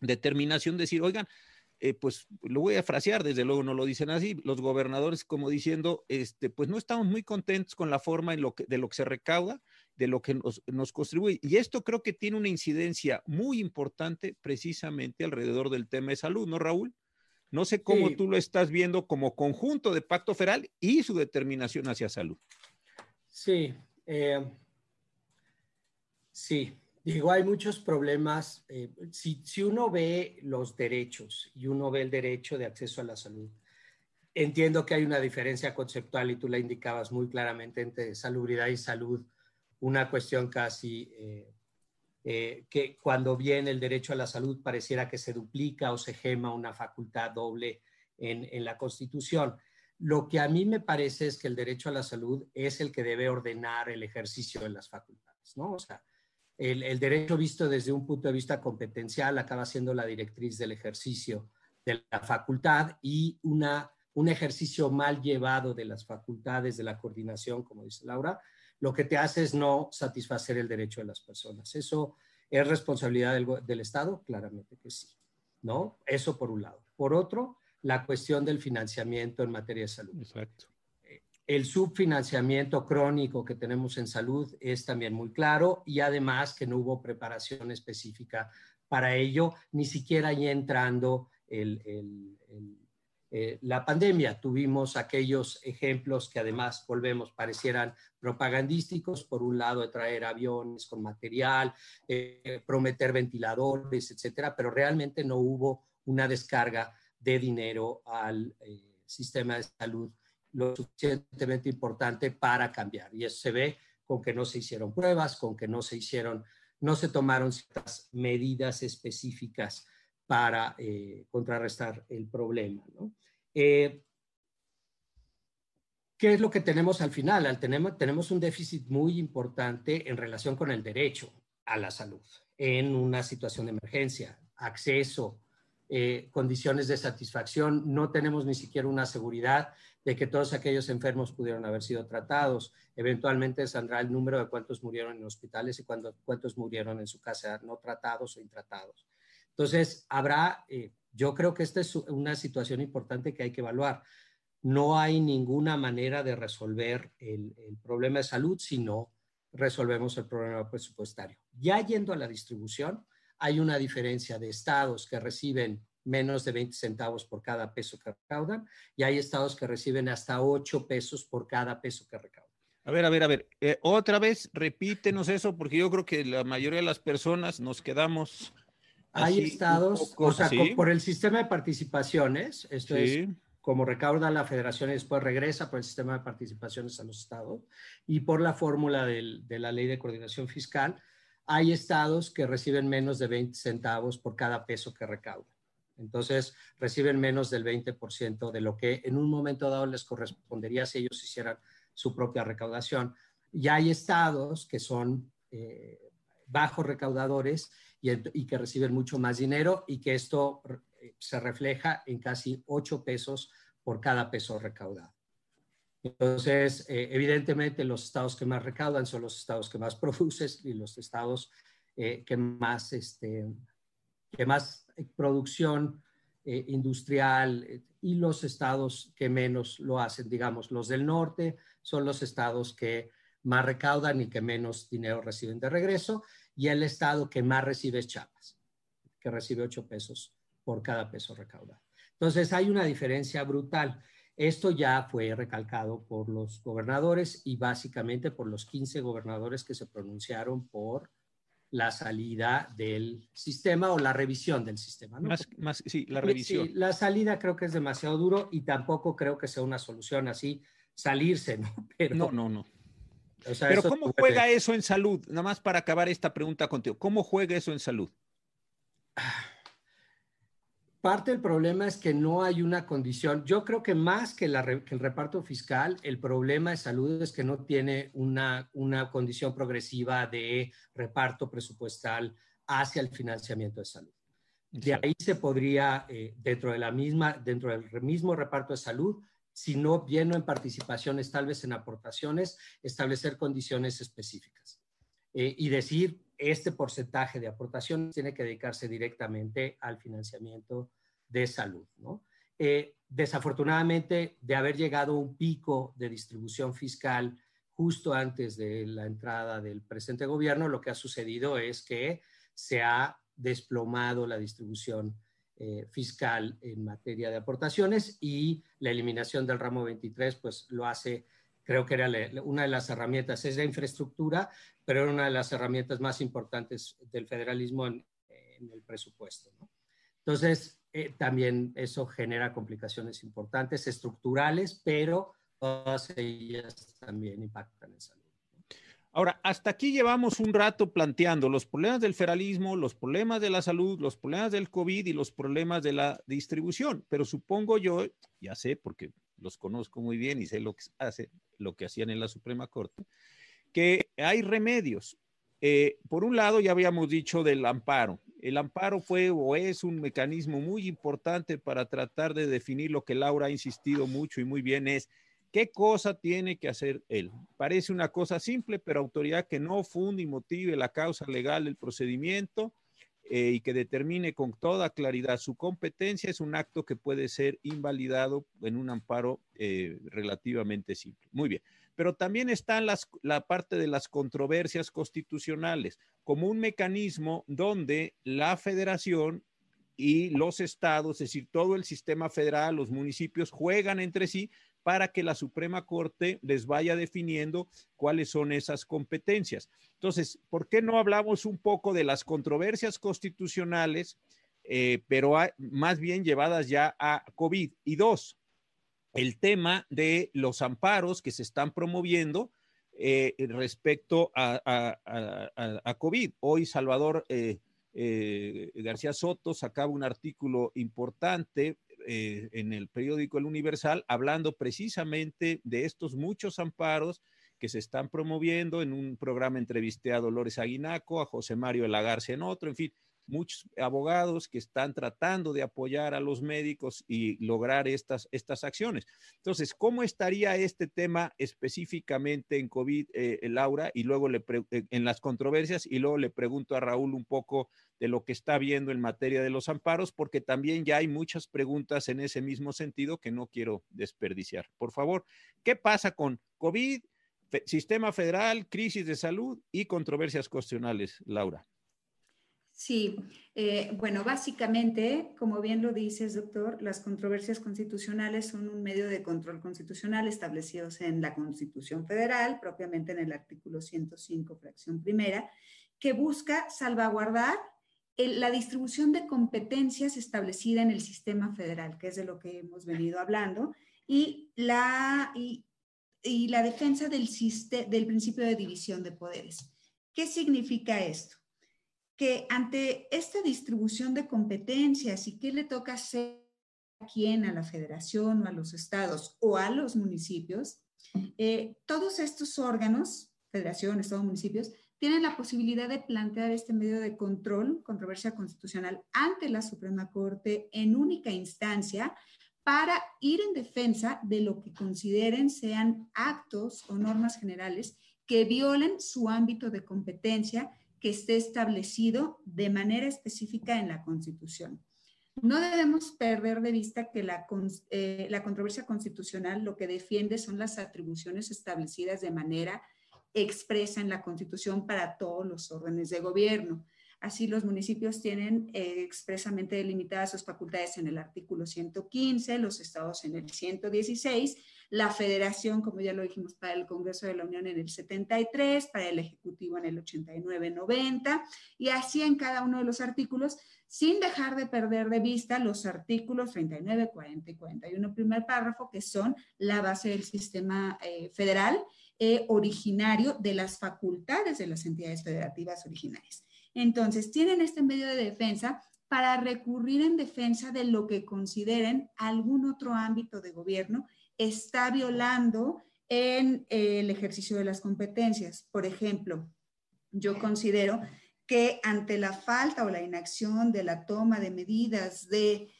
determinación de decir, oigan, eh, pues lo voy a frasear, desde luego no lo dicen así, los gobernadores como diciendo, este, pues no estamos muy contentos con la forma en lo que, de lo que se recauda, de lo que nos, nos contribuye. Y esto creo que tiene una incidencia muy importante precisamente alrededor del tema de salud, ¿no, Raúl? No sé cómo tú lo estás viendo como conjunto de pacto federal y su determinación hacia salud. Sí, eh, sí. Digo, hay muchos problemas. Eh, si, si, uno ve los derechos y uno ve el derecho de acceso a la salud, entiendo que hay una diferencia conceptual y tú la indicabas muy claramente entre salubridad y salud, una cuestión casi eh, que cuando viene el derecho a la salud pareciera que se duplica o se gema una facultad doble en, en la Constitución. Lo que a mí me parece es que el derecho a la salud es el que debe ordenar el ejercicio de las facultades, ¿no? O sea, el, derecho visto desde un punto de vista competencial acaba siendo la directriz del ejercicio de la facultad y una, un ejercicio mal llevado de las facultades de la coordinación, como dice Laura, lo que te hace es no satisfacer el derecho de las personas. ¿Eso es responsabilidad del, del Estado? Claramente que sí, ¿no? Eso por un lado. Por otro, la cuestión del financiamiento en materia de salud. Exacto. El subfinanciamiento crónico que tenemos en salud es también muy claro y además que no hubo preparación específica para ello, ni siquiera ahí entrando el, eh, la pandemia. Tuvimos aquellos ejemplos que además, volvemos, parecieran propagandísticos, por un lado de traer aviones con material, eh, prometer ventiladores, etcétera, pero realmente no hubo una descarga de dinero al eh, sistema de salud lo suficientemente importante para cambiar. Y eso se ve con que no se hicieron pruebas, con que no se hicieron, no se tomaron ciertas medidas específicas para eh, contrarrestar el problema. Eh, ¿Qué es lo que tenemos al final? tenemos, tenemos un déficit muy importante en relación con el derecho a la salud en una situación de emergencia, acceso, eh, condiciones de satisfacción, no tenemos ni siquiera una seguridad de que todos aquellos enfermos pudieron haber sido tratados. Eventualmente saldrá el número de cuántos murieron en hospitales y cuántos murieron en su casa no tratados o intratados. Entonces, habrá, eh, yo creo que esta es una situación importante que hay que evaluar. No hay ninguna manera de resolver el, el problema de salud si no resolvemos el problema presupuestario. Ya yendo a la distribución, hay una diferencia de estados que reciben menos de 20 centavos por cada peso que recaudan y hay estados que reciben hasta 8 pesos por cada peso que recaudan. A ver, a ver, a ver, eh, otra vez repítenos eso porque yo creo que la mayoría de las personas nos quedamos... Hay estados, o sea, por el sistema de participaciones, esto es como recauda la federación y después regresa por el sistema de participaciones a los estados y por la fórmula de la ley de coordinación fiscal, hay estados que reciben menos de 20 centavos por cada peso que recaudan. Entonces, reciben menos del 20% de lo que en un momento dado les correspondería si ellos hicieran su propia recaudación. Y hay estados que son eh, bajos recaudadores y, que reciben mucho más dinero y que esto eh, se refleja en casi 8 pesos por cada peso recaudado. Entonces, eh, evidentemente, los estados que más recaudan son los estados que más producen y los estados eh, que más, este, que más producción eh, industrial y los estados que menos lo hacen, digamos, los del norte son los estados que más recaudan y que menos dinero reciben de regreso, y el estado que más recibe es Chiapas, que recibe 8 pesos por cada peso recaudado. Entonces, hay una diferencia brutal. Esto ya fue recalcado por los gobernadores y básicamente por los 15 gobernadores que se pronunciaron por la salida del sistema o la revisión del sistema. Más, más, sí, la revisión. Sí, la salida creo que es demasiado duro y tampoco creo que sea una solución así salirse, ¿no? Pero, no, no, no. Pero ¿cómo juega eso en salud? Nada más para acabar esta pregunta contigo. ¿Cómo juega eso en salud? Parte del problema es que no hay una condición. Yo creo que más que, el reparto fiscal, el problema de salud es que no tiene una, una condición progresiva de reparto presupuestal hacia el financiamiento de salud. De ahí se podría, eh, dentro, de la misma, dentro del mismo reparto de salud, si no viendo en participaciones, tal vez en aportaciones, establecer condiciones específicas eh, y decir, este porcentaje de aportaciones tiene que dedicarse directamente al financiamiento de salud. Eh, desafortunadamente, de haber llegado a un pico de distribución fiscal justo antes de la entrada del presente gobierno, lo que ha sucedido es que se ha desplomado la distribución eh, fiscal en materia de aportaciones y la eliminación del ramo 23, pues lo hace, creo que era una de las herramientas, es la infraestructura, pero era una de las herramientas más importantes del federalismo en, el presupuesto. Entonces, eh, también eso genera complicaciones importantes, estructurales, pero todas ellas también impactan en salud. Ahora, hasta aquí llevamos un rato planteando los problemas del federalismo, los problemas de la salud, los problemas del COVID y los problemas de la distribución, pero supongo yo, ya sé porque los conozco muy bien y sé lo que hace, lo que hacían en la Suprema Corte, que hay remedios. Eh, por un lado, ya habíamos dicho del amparo. El amparo fue o es un mecanismo muy importante para tratar de definir lo que Laura ha insistido mucho y muy bien es ¿Qué cosa tiene que hacer él? Parece una cosa simple, pero autoridad que no funde y motive la causa legal del procedimiento eh, y que determine con toda claridad su competencia es un acto que puede ser invalidado en un amparo eh, relativamente simple. Muy bien. Pero también está la parte de las controversias constitucionales como un mecanismo donde la federación y los estados, es decir, todo el sistema federal, los municipios juegan entre sí para que la Suprema Corte les vaya definiendo cuáles son esas competencias. Entonces, ¿por qué no hablamos un poco de las controversias constitucionales, eh, pero más bien llevadas ya a COVID? Y dos, el tema de los amparos que se están promoviendo eh, respecto a, COVID. Hoy Salvador eh, García Soto sacaba un artículo importante eh, en el periódico El Universal hablando precisamente de estos muchos amparos que se están promoviendo. En un programa entrevisté a Dolores Aguinaco, a José Mario Elagarce en otro, en fin, muchos abogados que están tratando de apoyar a los médicos y lograr estas, estas acciones. Entonces, ¿cómo estaría este tema específicamente en COVID, eh, Laura? Y luego le eh, en las controversias, y luego le pregunto a Raúl un poco de lo que está viendo en materia de los amparos, porque también ya hay muchas preguntas en ese mismo sentido que no quiero desperdiciar. Por favor, ¿qué pasa con COVID, sistema federal, crisis de salud y controversias constitucionales, Laura? Sí, eh, bueno, básicamente, como bien lo dices, doctor, las controversias constitucionales son un medio de control constitucional establecidos en la Constitución Federal, propiamente en el artículo 105, fracción primera, que busca salvaguardar la distribución de competencias establecida en el sistema federal, que es de lo que hemos venido hablando, y la, y, la defensa del, del principio de división de poderes. ¿Qué significa esto? Que ante esta distribución de competencias y qué le toca hacer a quién, a la federación o a los estados o a los municipios, eh, todos estos órganos, federación, estados, municipios, tienen la posibilidad de plantear este medio de control, controversia constitucional, ante la Suprema Corte en única instancia para ir en defensa de lo que consideren sean actos o normas generales que violen su ámbito de competencia que esté establecido de manera específica en la Constitución. No debemos perder de vista que la, eh, la controversia constitucional lo que defiende son las atribuciones establecidas de manera expresa en la Constitución para todos los órdenes de gobierno. Así los municipios tienen eh, expresamente delimitadas sus facultades en el artículo 115, los estados en el 116, la federación, como ya lo dijimos, para el Congreso de la Unión en el 73, para el Ejecutivo en el 89-90, y así en cada uno de los artículos, sin dejar de perder de vista los artículos 39, 40 y 41, primer párrafo, que son la base del sistema eh, federal eh, originario de las facultades de las entidades federativas originarias. Entonces, tienen este medio de defensa para recurrir en defensa de lo que consideren algún otro ámbito de gobierno está violando en el ejercicio de las competencias. Por ejemplo, yo considero que ante la falta o la inacción de la toma de medidas de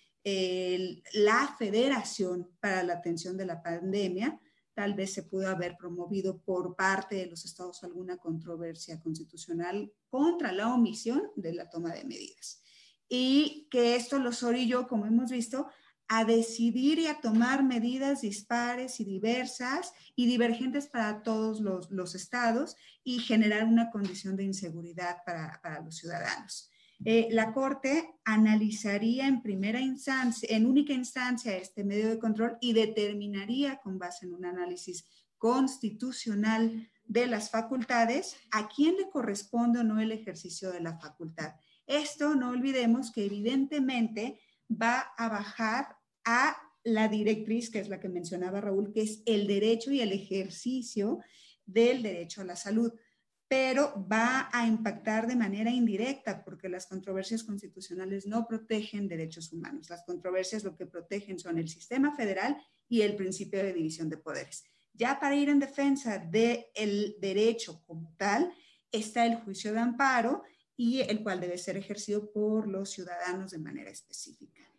la federación para la atención de la pandemia, tal vez se pudo haber promovido por parte de los estados alguna controversia constitucional contra la omisión de la toma de medidas. Y que esto los orilló, como hemos visto, a decidir y a tomar medidas dispares y diversas y divergentes para todos los, estados y generar una condición de inseguridad para, para los ciudadanos. Eh, la Corte analizaría en primera instancia, en única instancia, este medio de control y determinaría con base en un análisis constitucional de las facultades a quién le corresponde o no el ejercicio de la facultad. Esto no olvidemos que evidentemente va a bajar a la directriz, que es la que mencionaba Raúl, que es el derecho y el ejercicio del derecho a la salud pero va a impactar de manera indirecta porque las controversias constitucionales no protegen derechos humanos. Las controversias lo que protegen son el sistema federal y el principio de división de poderes. Ya para ir en defensa del derecho como tal, está el juicio de amparo y el cual debe ser ejercido por los ciudadanos de manera específica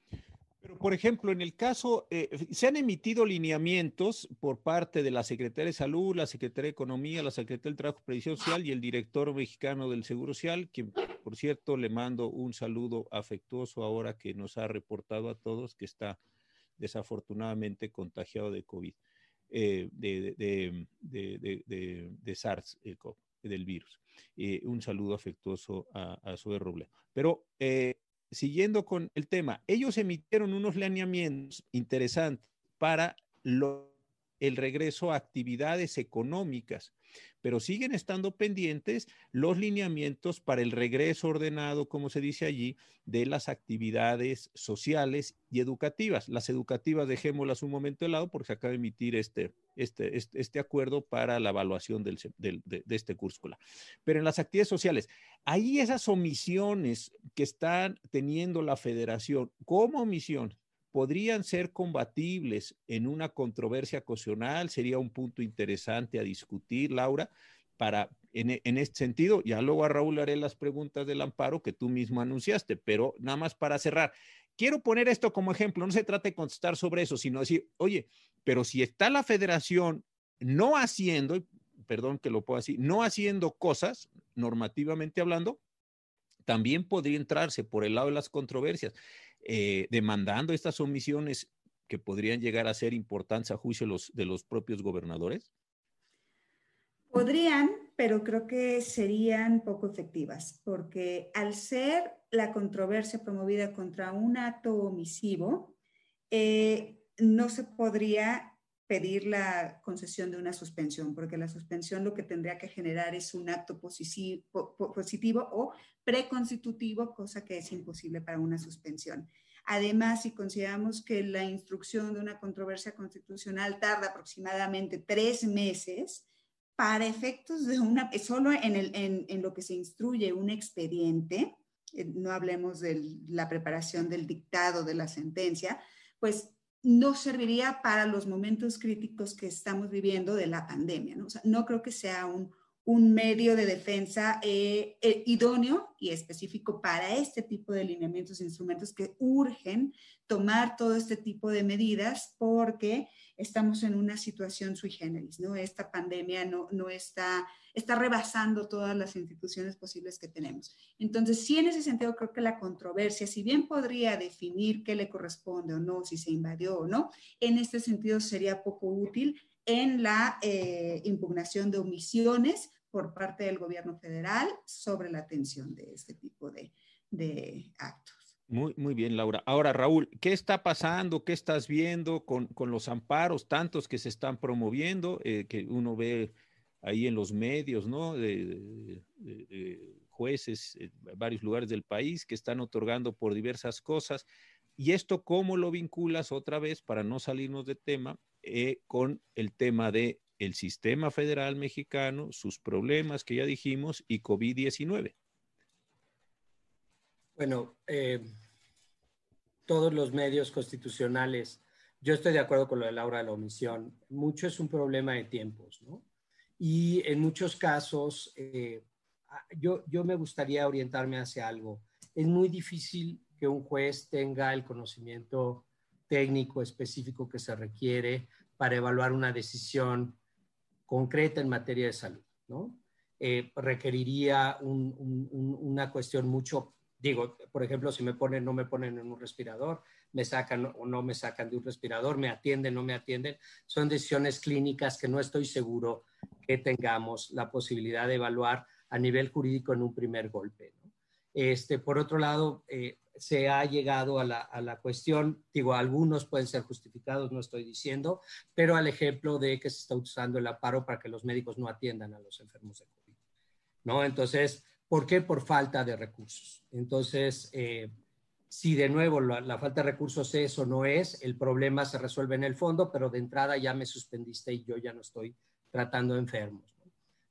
por ejemplo, en el caso, eh, se han emitido lineamientos por parte de la Secretaría de Salud, la Secretaría de Economía, la Secretaría del Trabajo y Previsión Social y el director mexicano del Seguro Social, quien, por cierto, le mando un saludo afectuoso ahora que nos ha reportado a todos que está desafortunadamente contagiado de COVID, eh, de, de, SARS, del virus. Eh, un saludo afectuoso a, a Zoe Roble. Pero siguiendo con el tema, ellos emitieron unos lineamientos interesantes para el regreso a actividades económicas, pero siguen estando pendientes los lineamientos para el regreso ordenado, como se dice allí, de las actividades sociales y educativas. Las educativas dejémoslas un momento de lado porque se acaba de emitir este, este, este, este acuerdo para la evaluación del, de, este cúrscula. Pero en las actividades sociales, ahí esas omisiones que están teniendo la federación como omisión podrían ser combatibles en una controversia ocasional, sería un punto interesante a discutir, Laura, para en, en, este sentido, ya luego a Raúl haré las preguntas del amparo que tú mismo anunciaste, pero nada más para cerrar. Quiero poner esto como ejemplo, no se trata de contestar sobre eso, sino decir, oye, pero si está la federación no haciendo, perdón que lo puedo decir, no haciendo cosas, normativamente hablando, también podría entrarse por el lado de las controversias, eh, demandando estas omisiones que podrían llegar a ser importantes a juicio de los propios gobernadores? Podrían, pero creo que serían poco efectivas, porque al ser la controversia promovida contra un acto omisivo, eh, no se podría pedir la concesión de una suspensión, porque la suspensión lo que tendría que generar es un acto positivo, positivo o preconstitutivo, cosa que es imposible para una suspensión. Además, si consideramos que la instrucción de una controversia constitucional tarda aproximadamente tres meses, para efectos de una, solo en, el, en, en lo que se instruye un expediente, eh, no hablemos de la preparación del dictado de la sentencia, pues no serviría para los momentos críticos que estamos viviendo de la pandemia. No, creo que sea un, un medio de defensa eh, eh, idóneo y específico para este tipo de lineamientos e instrumentos que urgen tomar todo este tipo de medidas porque estamos en una situación sui generis, ¿no? Esta pandemia no, no está, está rebasando todas las instituciones posibles que tenemos. Entonces, sí, en ese sentido, creo que la controversia, si bien podría definir qué le corresponde o no, si se invadió o no, en este sentido sería poco útil en la eh, impugnación de omisiones por parte del gobierno federal sobre la atención de este tipo de, actos. Muy, bien, Laura. Ahora, Raúl, ¿qué está pasando? ¿Qué estás viendo con, los amparos, tantos que se están promoviendo, eh, que uno ve ahí en los medios, ¿no? De, jueces en varios lugares del país que están otorgando por diversas cosas. ¿Y esto cómo lo vinculas otra vez, para no salirnos de tema, eh, con el tema de el sistema federal mexicano, sus problemas que ya dijimos y COVID-19? Bueno, eh, todos los medios constitucionales, yo estoy de acuerdo con lo de Laura de la omisión, mucho es un problema de tiempos, ¿no? Y en muchos casos, eh, yo, yo me gustaría orientarme hacia algo. Es muy difícil que un juez tenga el conocimiento técnico específico que se requiere para evaluar una decisión concreta en materia de salud, ¿no? Eh, requeriría una cuestión mucho, digo, por ejemplo, si me ponen, no me ponen en un respirador, me sacan o no me sacan de un respirador, me atienden, no me atienden, son decisiones clínicas que no estoy seguro que tengamos la posibilidad de evaluar a nivel jurídico en un primer golpe. Este, por otro lado, eh, se ha llegado a la, cuestión, digo, algunos pueden ser justificados, no estoy diciendo, pero al ejemplo de que se está usando el amparo para que los médicos no atiendan a los enfermos de COVID. ¿No? Entonces, ¿por qué? Por falta de recursos. Entonces, eh, si de nuevo la, falta de recursos es o no es, el problema se resuelve en el fondo, pero de entrada ya me suspendiste y yo ya no estoy tratando enfermos.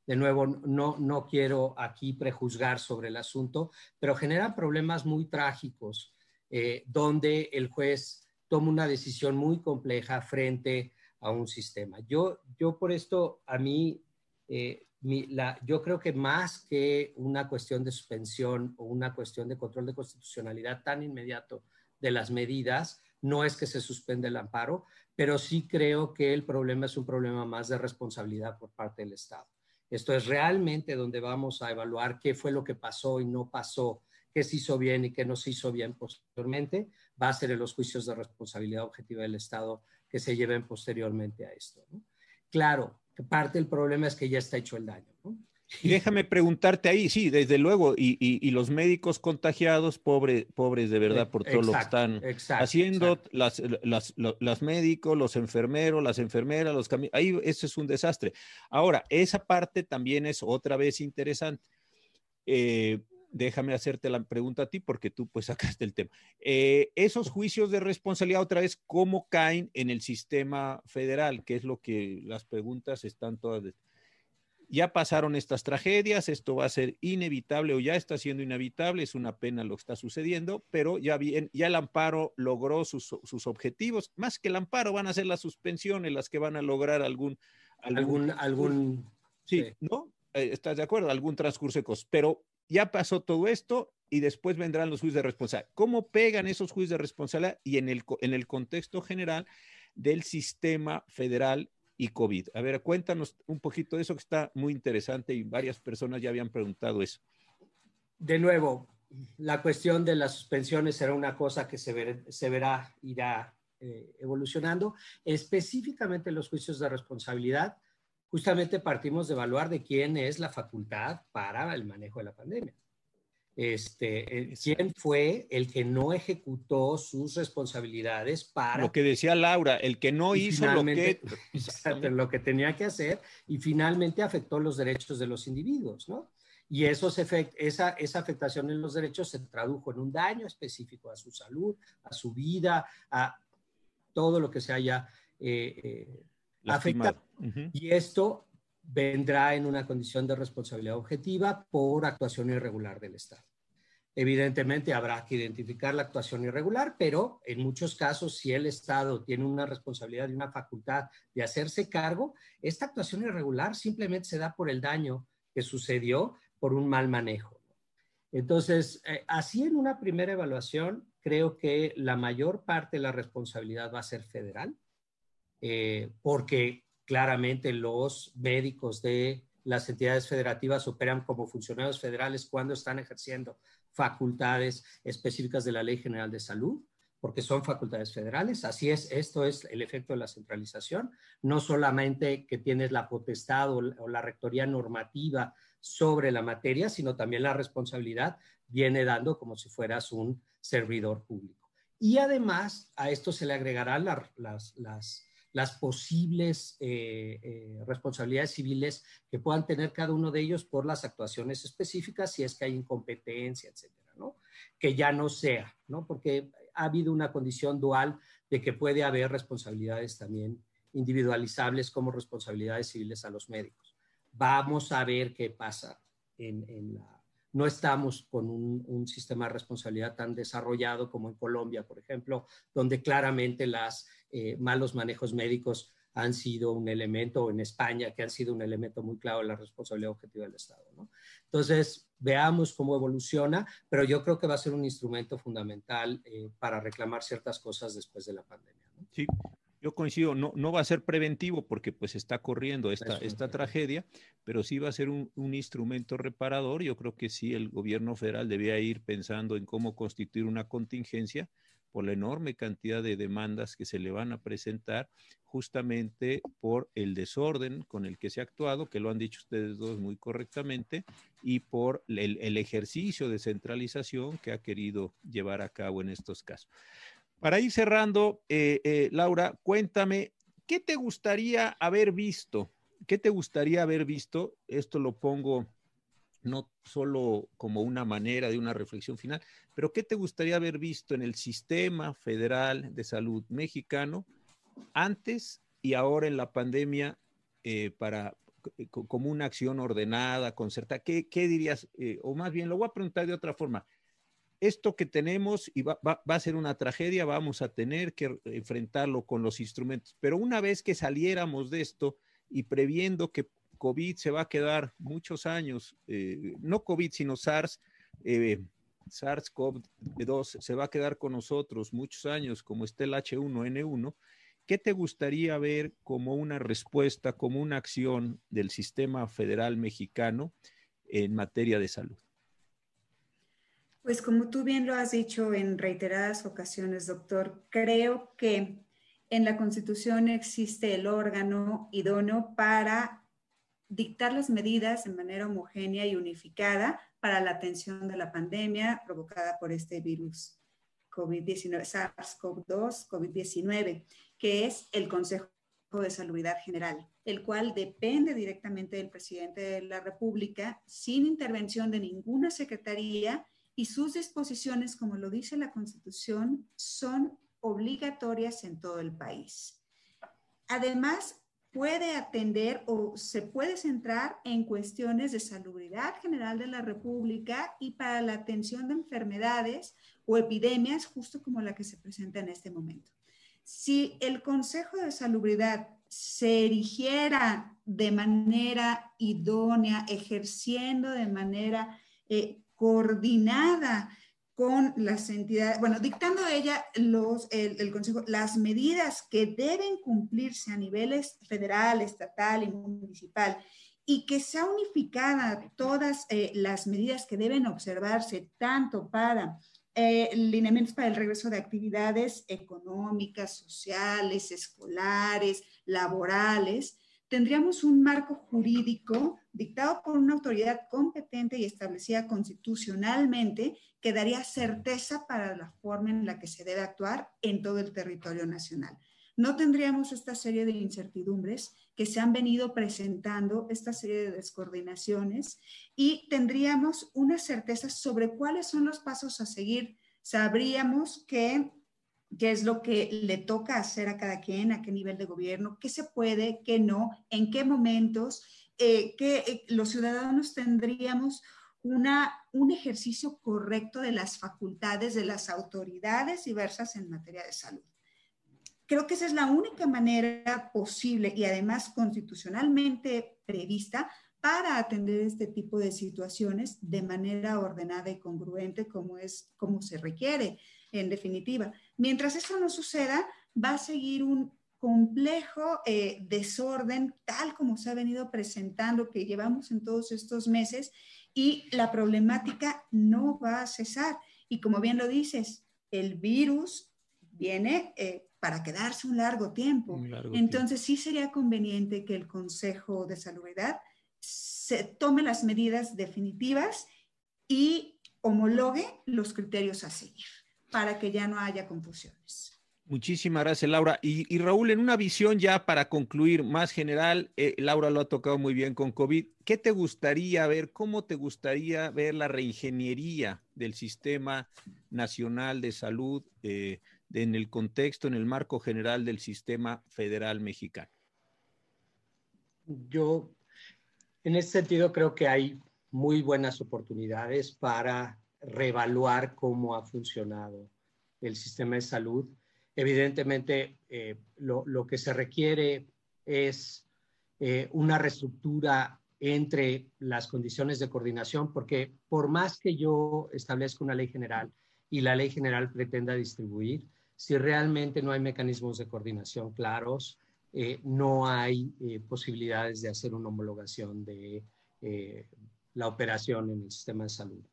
De nuevo, no, no quiero aquí prejuzgar sobre el asunto, pero genera problemas muy trágicos eh, donde el juez toma una decisión muy compleja frente a un sistema. Yo, yo por esto, a mí, eh, la, yo creo que más que una cuestión de suspensión o una cuestión de control de constitucionalidad tan inmediato de las medidas, no es que se suspende el amparo, pero sí creo que el problema es un problema más de responsabilidad por parte del Estado. Esto es realmente donde vamos a evaluar qué fue lo que pasó y no pasó, qué se hizo bien y qué no se hizo bien posteriormente. Va a ser en los juicios de responsabilidad objetiva del Estado que se lleven posteriormente a esto. Claro, parte del problema es que ya está hecho el daño. ¿no? Y déjame preguntarte ahí, sí, desde luego, y, los médicos contagiados, pobres de verdad por todo lo que están haciendo, Las, las, médicos, los enfermeros, las enfermeras, los caminos, ahí eso es un desastre. Ahora, esa parte también es otra vez interesante. Eh, déjame hacerte la pregunta a ti porque tú pues sacaste el tema. Eh, esos juicios de responsabilidad otra vez, ¿cómo caen en el sistema federal? Que es lo que las preguntas están todas ya pasaron estas tragedias, esto va a ser inevitable o ya está siendo inevitable, es una pena lo que está sucediendo, pero ya bien, ya el amparo logró sus, objetivos, más que el amparo van a ser las suspensiones las que van a lograr algún... Algún, algún, sí, ¿no? Eh, ¿Estás de acuerdo? Algún transcurso de cosas, pero ya pasó todo esto y después vendrán los juicios de responsabilidad. ¿Cómo pegan esos juicios de responsabilidad y en el, en el contexto general del sistema federal y COVID. A ver, cuéntanos un poquito de eso que está muy interesante y varias personas ya habían preguntado eso. De nuevo, la cuestión de las suspensiones será una cosa que se, verá, irá eh, evolucionando. Específicamente los juicios de responsabilidad, justamente partimos de evaluar de quién es la facultad para el manejo de la pandemia. Este, ¿Quién fue el que no ejecutó sus responsabilidades para... Lo que decía Laura, el que no hizo lo que... lo que tenía que hacer y finalmente afectó los derechos de los individuos, ¿no? Y esos esa, esa afectación en los derechos se tradujo en un daño específico a su salud, a su vida, a todo lo que se haya eh, eh, afectado. Y esto vendrá en una condición de responsabilidad objetiva por actuación irregular del Estado. Evidentemente habrá que identificar la actuación irregular, pero en muchos casos, si el Estado tiene una responsabilidad y una facultad de hacerse cargo, esta actuación irregular simplemente se da por el daño que sucedió por un mal manejo. Entonces, eh, así en una primera evaluación, creo que la mayor parte de la responsabilidad va a ser federal, eh, porque claramente los médicos de las entidades federativas operan como funcionarios federales cuando están ejerciendo facultades específicas de la Ley General de Salud, porque son facultades federales. Así es, esto es el efecto de la centralización, no solamente que tienes la potestad o, la rectoría normativa sobre la materia, sino también la responsabilidad viene dando como si fueras un servidor público. Y además a esto se le agregarán las, las, posibles eh, eh, responsabilidades civiles que puedan tener cada uno de ellos por las actuaciones específicas, si es que hay incompetencia, etcétera, ¿no? Que ya no sea, ¿no? Porque ha habido una condición dual de que puede haber responsabilidades también individualizables como responsabilidades civiles a los médicos. Vamos a ver qué pasa en, la... No estamos con un, sistema de responsabilidad tan desarrollado como en Colombia, por ejemplo, donde claramente los eh, malos manejos médicos han sido un elemento, en España, que han sido un elemento muy claro de la responsabilidad objetiva del Estado. Entonces, veamos cómo evoluciona, pero yo creo que va a ser un instrumento fundamental eh, para reclamar ciertas cosas después de la pandemia. Sí, yo coincido, no, no va a ser preventivo porque pues está corriendo esta, esta tragedia, pero sí va a ser un, un, instrumento reparador. Yo creo que sí, el gobierno federal debía ir pensando en cómo constituir una contingencia por la enorme cantidad de demandas que se le van a presentar justamente por el desorden con el que se ha actuado, que lo han dicho ustedes dos muy correctamente, y por el, ejercicio de centralización que ha querido llevar a cabo en estos casos. Para ir cerrando, eh, eh, Laura, cuéntame, ¿qué te gustaría haber visto? ¿Qué te gustaría haber visto? Esto lo pongo no solo como una manera de una reflexión final, pero ¿qué te gustaría haber visto en el sistema federal de salud mexicano antes y ahora en la pandemia eh, para eh, como una acción ordenada, concertada? ¿Qué, dirías? Eh, o más bien, lo voy a preguntar de otra forma. Esto que tenemos y va, va a ser una tragedia, vamos a tener que enfrentarlo con los instrumentos, pero una vez que saliéramos de esto y previendo que COVID se va a quedar muchos años, eh, no COVID, sino SARS, eh, SARS-CoV-2 se va a quedar con nosotros muchos años, como está el H1N1. ¿Qué te gustaría ver como una respuesta, como una acción del sistema federal mexicano en materia de salud? Pues como tú bien lo has dicho en reiteradas ocasiones, doctor, creo que en la Constitución existe el órgano idóneo para dictar las medidas de manera homogénea y unificada para la atención de la pandemia provocada por este virus COVID-19, SARS-CoV-2, COVID-19, que es el Consejo de Salubridad General, el cual depende directamente del presidente de la República sin intervención de ninguna secretaría y sus disposiciones, como lo dice la Constitución, son obligatorias en todo el país. Además, puede atender o se puede centrar en cuestiones de salubridad general de la República y para la atención de enfermedades o epidemias, justo como la que se presenta en este momento. Si el Consejo de Salubridad se erigiera de manera idónea, ejerciendo de manera eh, coordinada con las entidades, bueno, dictando ella los, el, Consejo las medidas que deben cumplirse a niveles federal, estatal y municipal y que sea unificada todas eh, las medidas que deben observarse tanto para eh, lineamientos para el regreso de actividades económicas, sociales, escolares, laborales, tendríamos un marco jurídico dictado por una autoridad competente y establecida constitucionalmente que daría certeza para la forma en la que se debe actuar en todo el territorio nacional. No tendríamos esta serie de incertidumbres que se han venido presentando, esta serie de descoordinaciones, y tendríamos una certeza sobre cuáles son los pasos a seguir. Sabríamos qué es lo que le toca hacer a cada quien, a qué nivel de gobierno, qué se puede, qué no, en qué momentos, eh, que eh, los ciudadanos tendríamos una, un ejercicio correcto de las facultades de las autoridades diversas en materia de salud. Creo que esa es la única manera posible y además constitucionalmente prevista para atender este tipo de situaciones de manera ordenada y congruente como es como se requiere en definitiva. Mientras eso no suceda, va a seguir un complejo eh, desorden tal como se ha venido presentando que llevamos en todos estos meses y la problemática no va a cesar. Y como bien lo dices, el virus viene eh, para quedarse un largo tiempo. Entonces sí sería conveniente que el Consejo de Salubridad se tome las medidas definitivas y homologue los criterios a seguir para que ya no haya confusiones. Muchísimas gracias, Laura. Y, Raúl, en una visión ya para concluir más general, eh, Laura lo ha tocado muy bien con COVID. ¿Qué te gustaría ver? ¿Cómo te gustaría ver la reingeniería del sistema nacional de salud eh, en el contexto, en el marco general del sistema federal mexicano? Yo, en ese sentido, creo que hay muy buenas oportunidades para reevaluar cómo ha funcionado el sistema de salud Evidentemente, eh, lo, que se requiere es eh, una reestructura entre las condiciones de coordinación, porque por más que yo establezca una ley general y la ley general pretenda distribuir, si realmente no hay mecanismos de coordinación claros, eh, no hay posibilidades de hacer una homologación de la operación en el sistema de salud.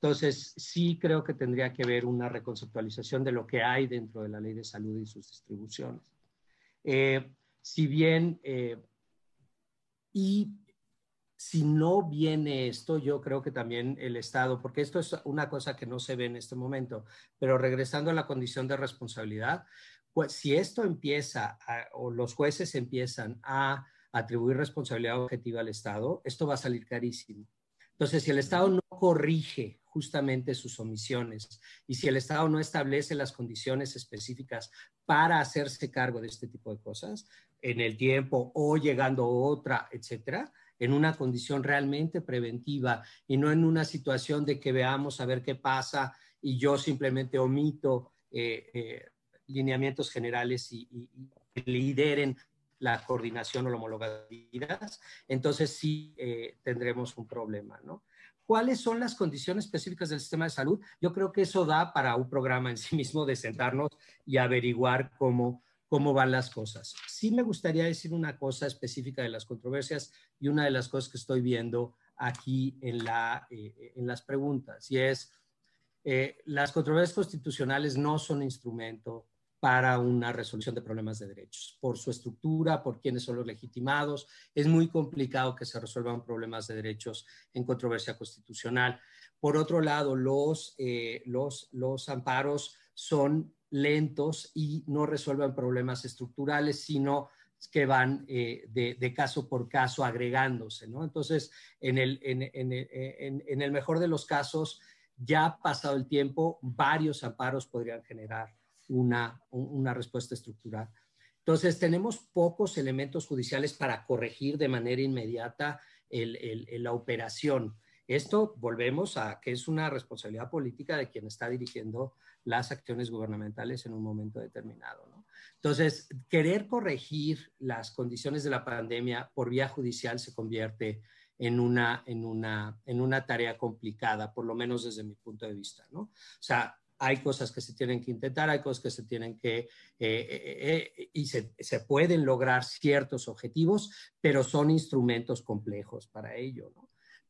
Entonces, sí creo que tendría que haber una reconceptualización de lo que hay dentro de la ley de salud y sus distribuciones. Eh, si bien, eh, y si no viene esto, yo creo que también el Estado, porque esto es una cosa que no se ve en este momento, pero regresando a la condición de responsabilidad, pues si esto empieza o los jueces empiezan a atribuir responsabilidad objetiva al Estado, esto va a salir carísimo. Entonces, si el Estado no corrige justamente sus omisiones y si el Estado no establece las condiciones específicas para hacerse cargo de este tipo de cosas en el tiempo o llegando otra, etcétera, en una condición realmente preventiva y no en una situación de que veamos a ver qué pasa y yo simplemente omito eh, eh, lineamientos generales y, lideren la coordinación o la homologación, entonces sí eh, tendremos un problema, ¿no? ¿Cuáles son las condiciones específicas del sistema de salud? Yo creo que eso da para un programa en sí mismo de sentarnos y averiguar cómo, cómo van las cosas. Sí me gustaría decir una cosa específica de las controversias y una de las cosas que estoy viendo aquí en, la, eh, en las preguntas, y es, eh, las controversias constitucionales no son instrumento para una resolución de problemas de derechos. Por su estructura, por quiénes son los legitimados, es muy complicado que se resuelvan problemas de derechos en controversia constitucional. Por otro lado, los, eh, los, los amparos son lentos y no resuelven problemas estructurales, sino que van eh, de, caso por caso agregándose, ¿no? Entonces, en el, en, en, en el mejor de los casos, ya pasado el tiempo, varios amparos podrían generar una, una respuesta estructural. Entonces, tenemos pocos elementos judiciales para corregir de manera inmediata la operación. Esto volvemos a que es una responsabilidad política de quien está dirigiendo las acciones gubernamentales en un momento determinado. Entonces, querer corregir las condiciones de la pandemia por vía judicial se convierte en una, en una, en una tarea complicada, por lo menos desde mi punto de vista. ¿no? O sea, hay cosas que se tienen que intentar, hay cosas que se tienen que, eh, eh, eh, y se, pueden lograr ciertos objetivos, pero son instrumentos complejos para ello.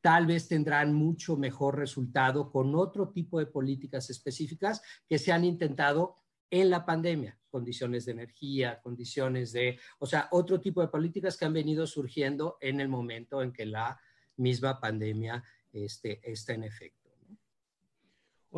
Tal vez tendrán mucho mejor resultado con otro tipo de políticas específicas que se han intentado en la pandemia, condiciones de energía, condiciones de, o sea, otro tipo de políticas que han venido surgiendo en el momento en que la misma pandemia este, está en efecto.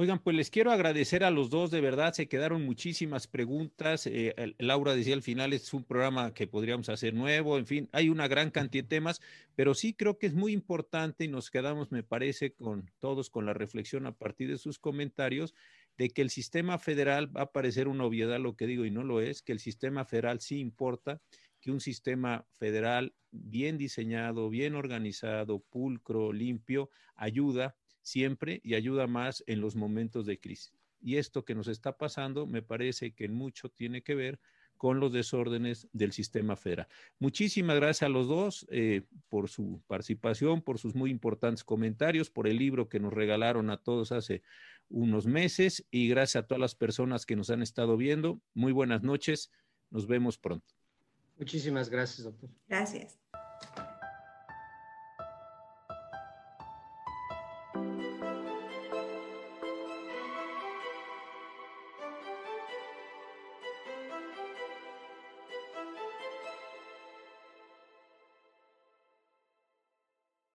Oigan, pues les quiero agradecer a los dos, de verdad, se quedaron muchísimas preguntas. Eh, Laura decía al final, es un programa que podríamos hacer nuevo, en fin, hay una gran cantidad de temas, pero sí creo que es muy importante y nos quedamos, me parece, con todos con la reflexión a partir de sus comentarios de que el sistema federal va a parecer una obviedad lo que digo y no lo es, que el sistema federal sí importa, que un sistema federal bien diseñado, bien organizado, pulcro, limpio, ayuda siempre y ayuda más en los momentos de crisis. Y esto que nos está pasando me parece que en mucho tiene que ver con los desórdenes del sistema federal. Muchísimas gracias a los dos eh, por su participación, por sus muy importantes comentarios, por el libro que nos regalaron a todos hace unos meses y gracias a todas las personas que nos han estado viendo. Muy buenas noches, nos vemos pronto. Muchísimas gracias, doctor. Gracias.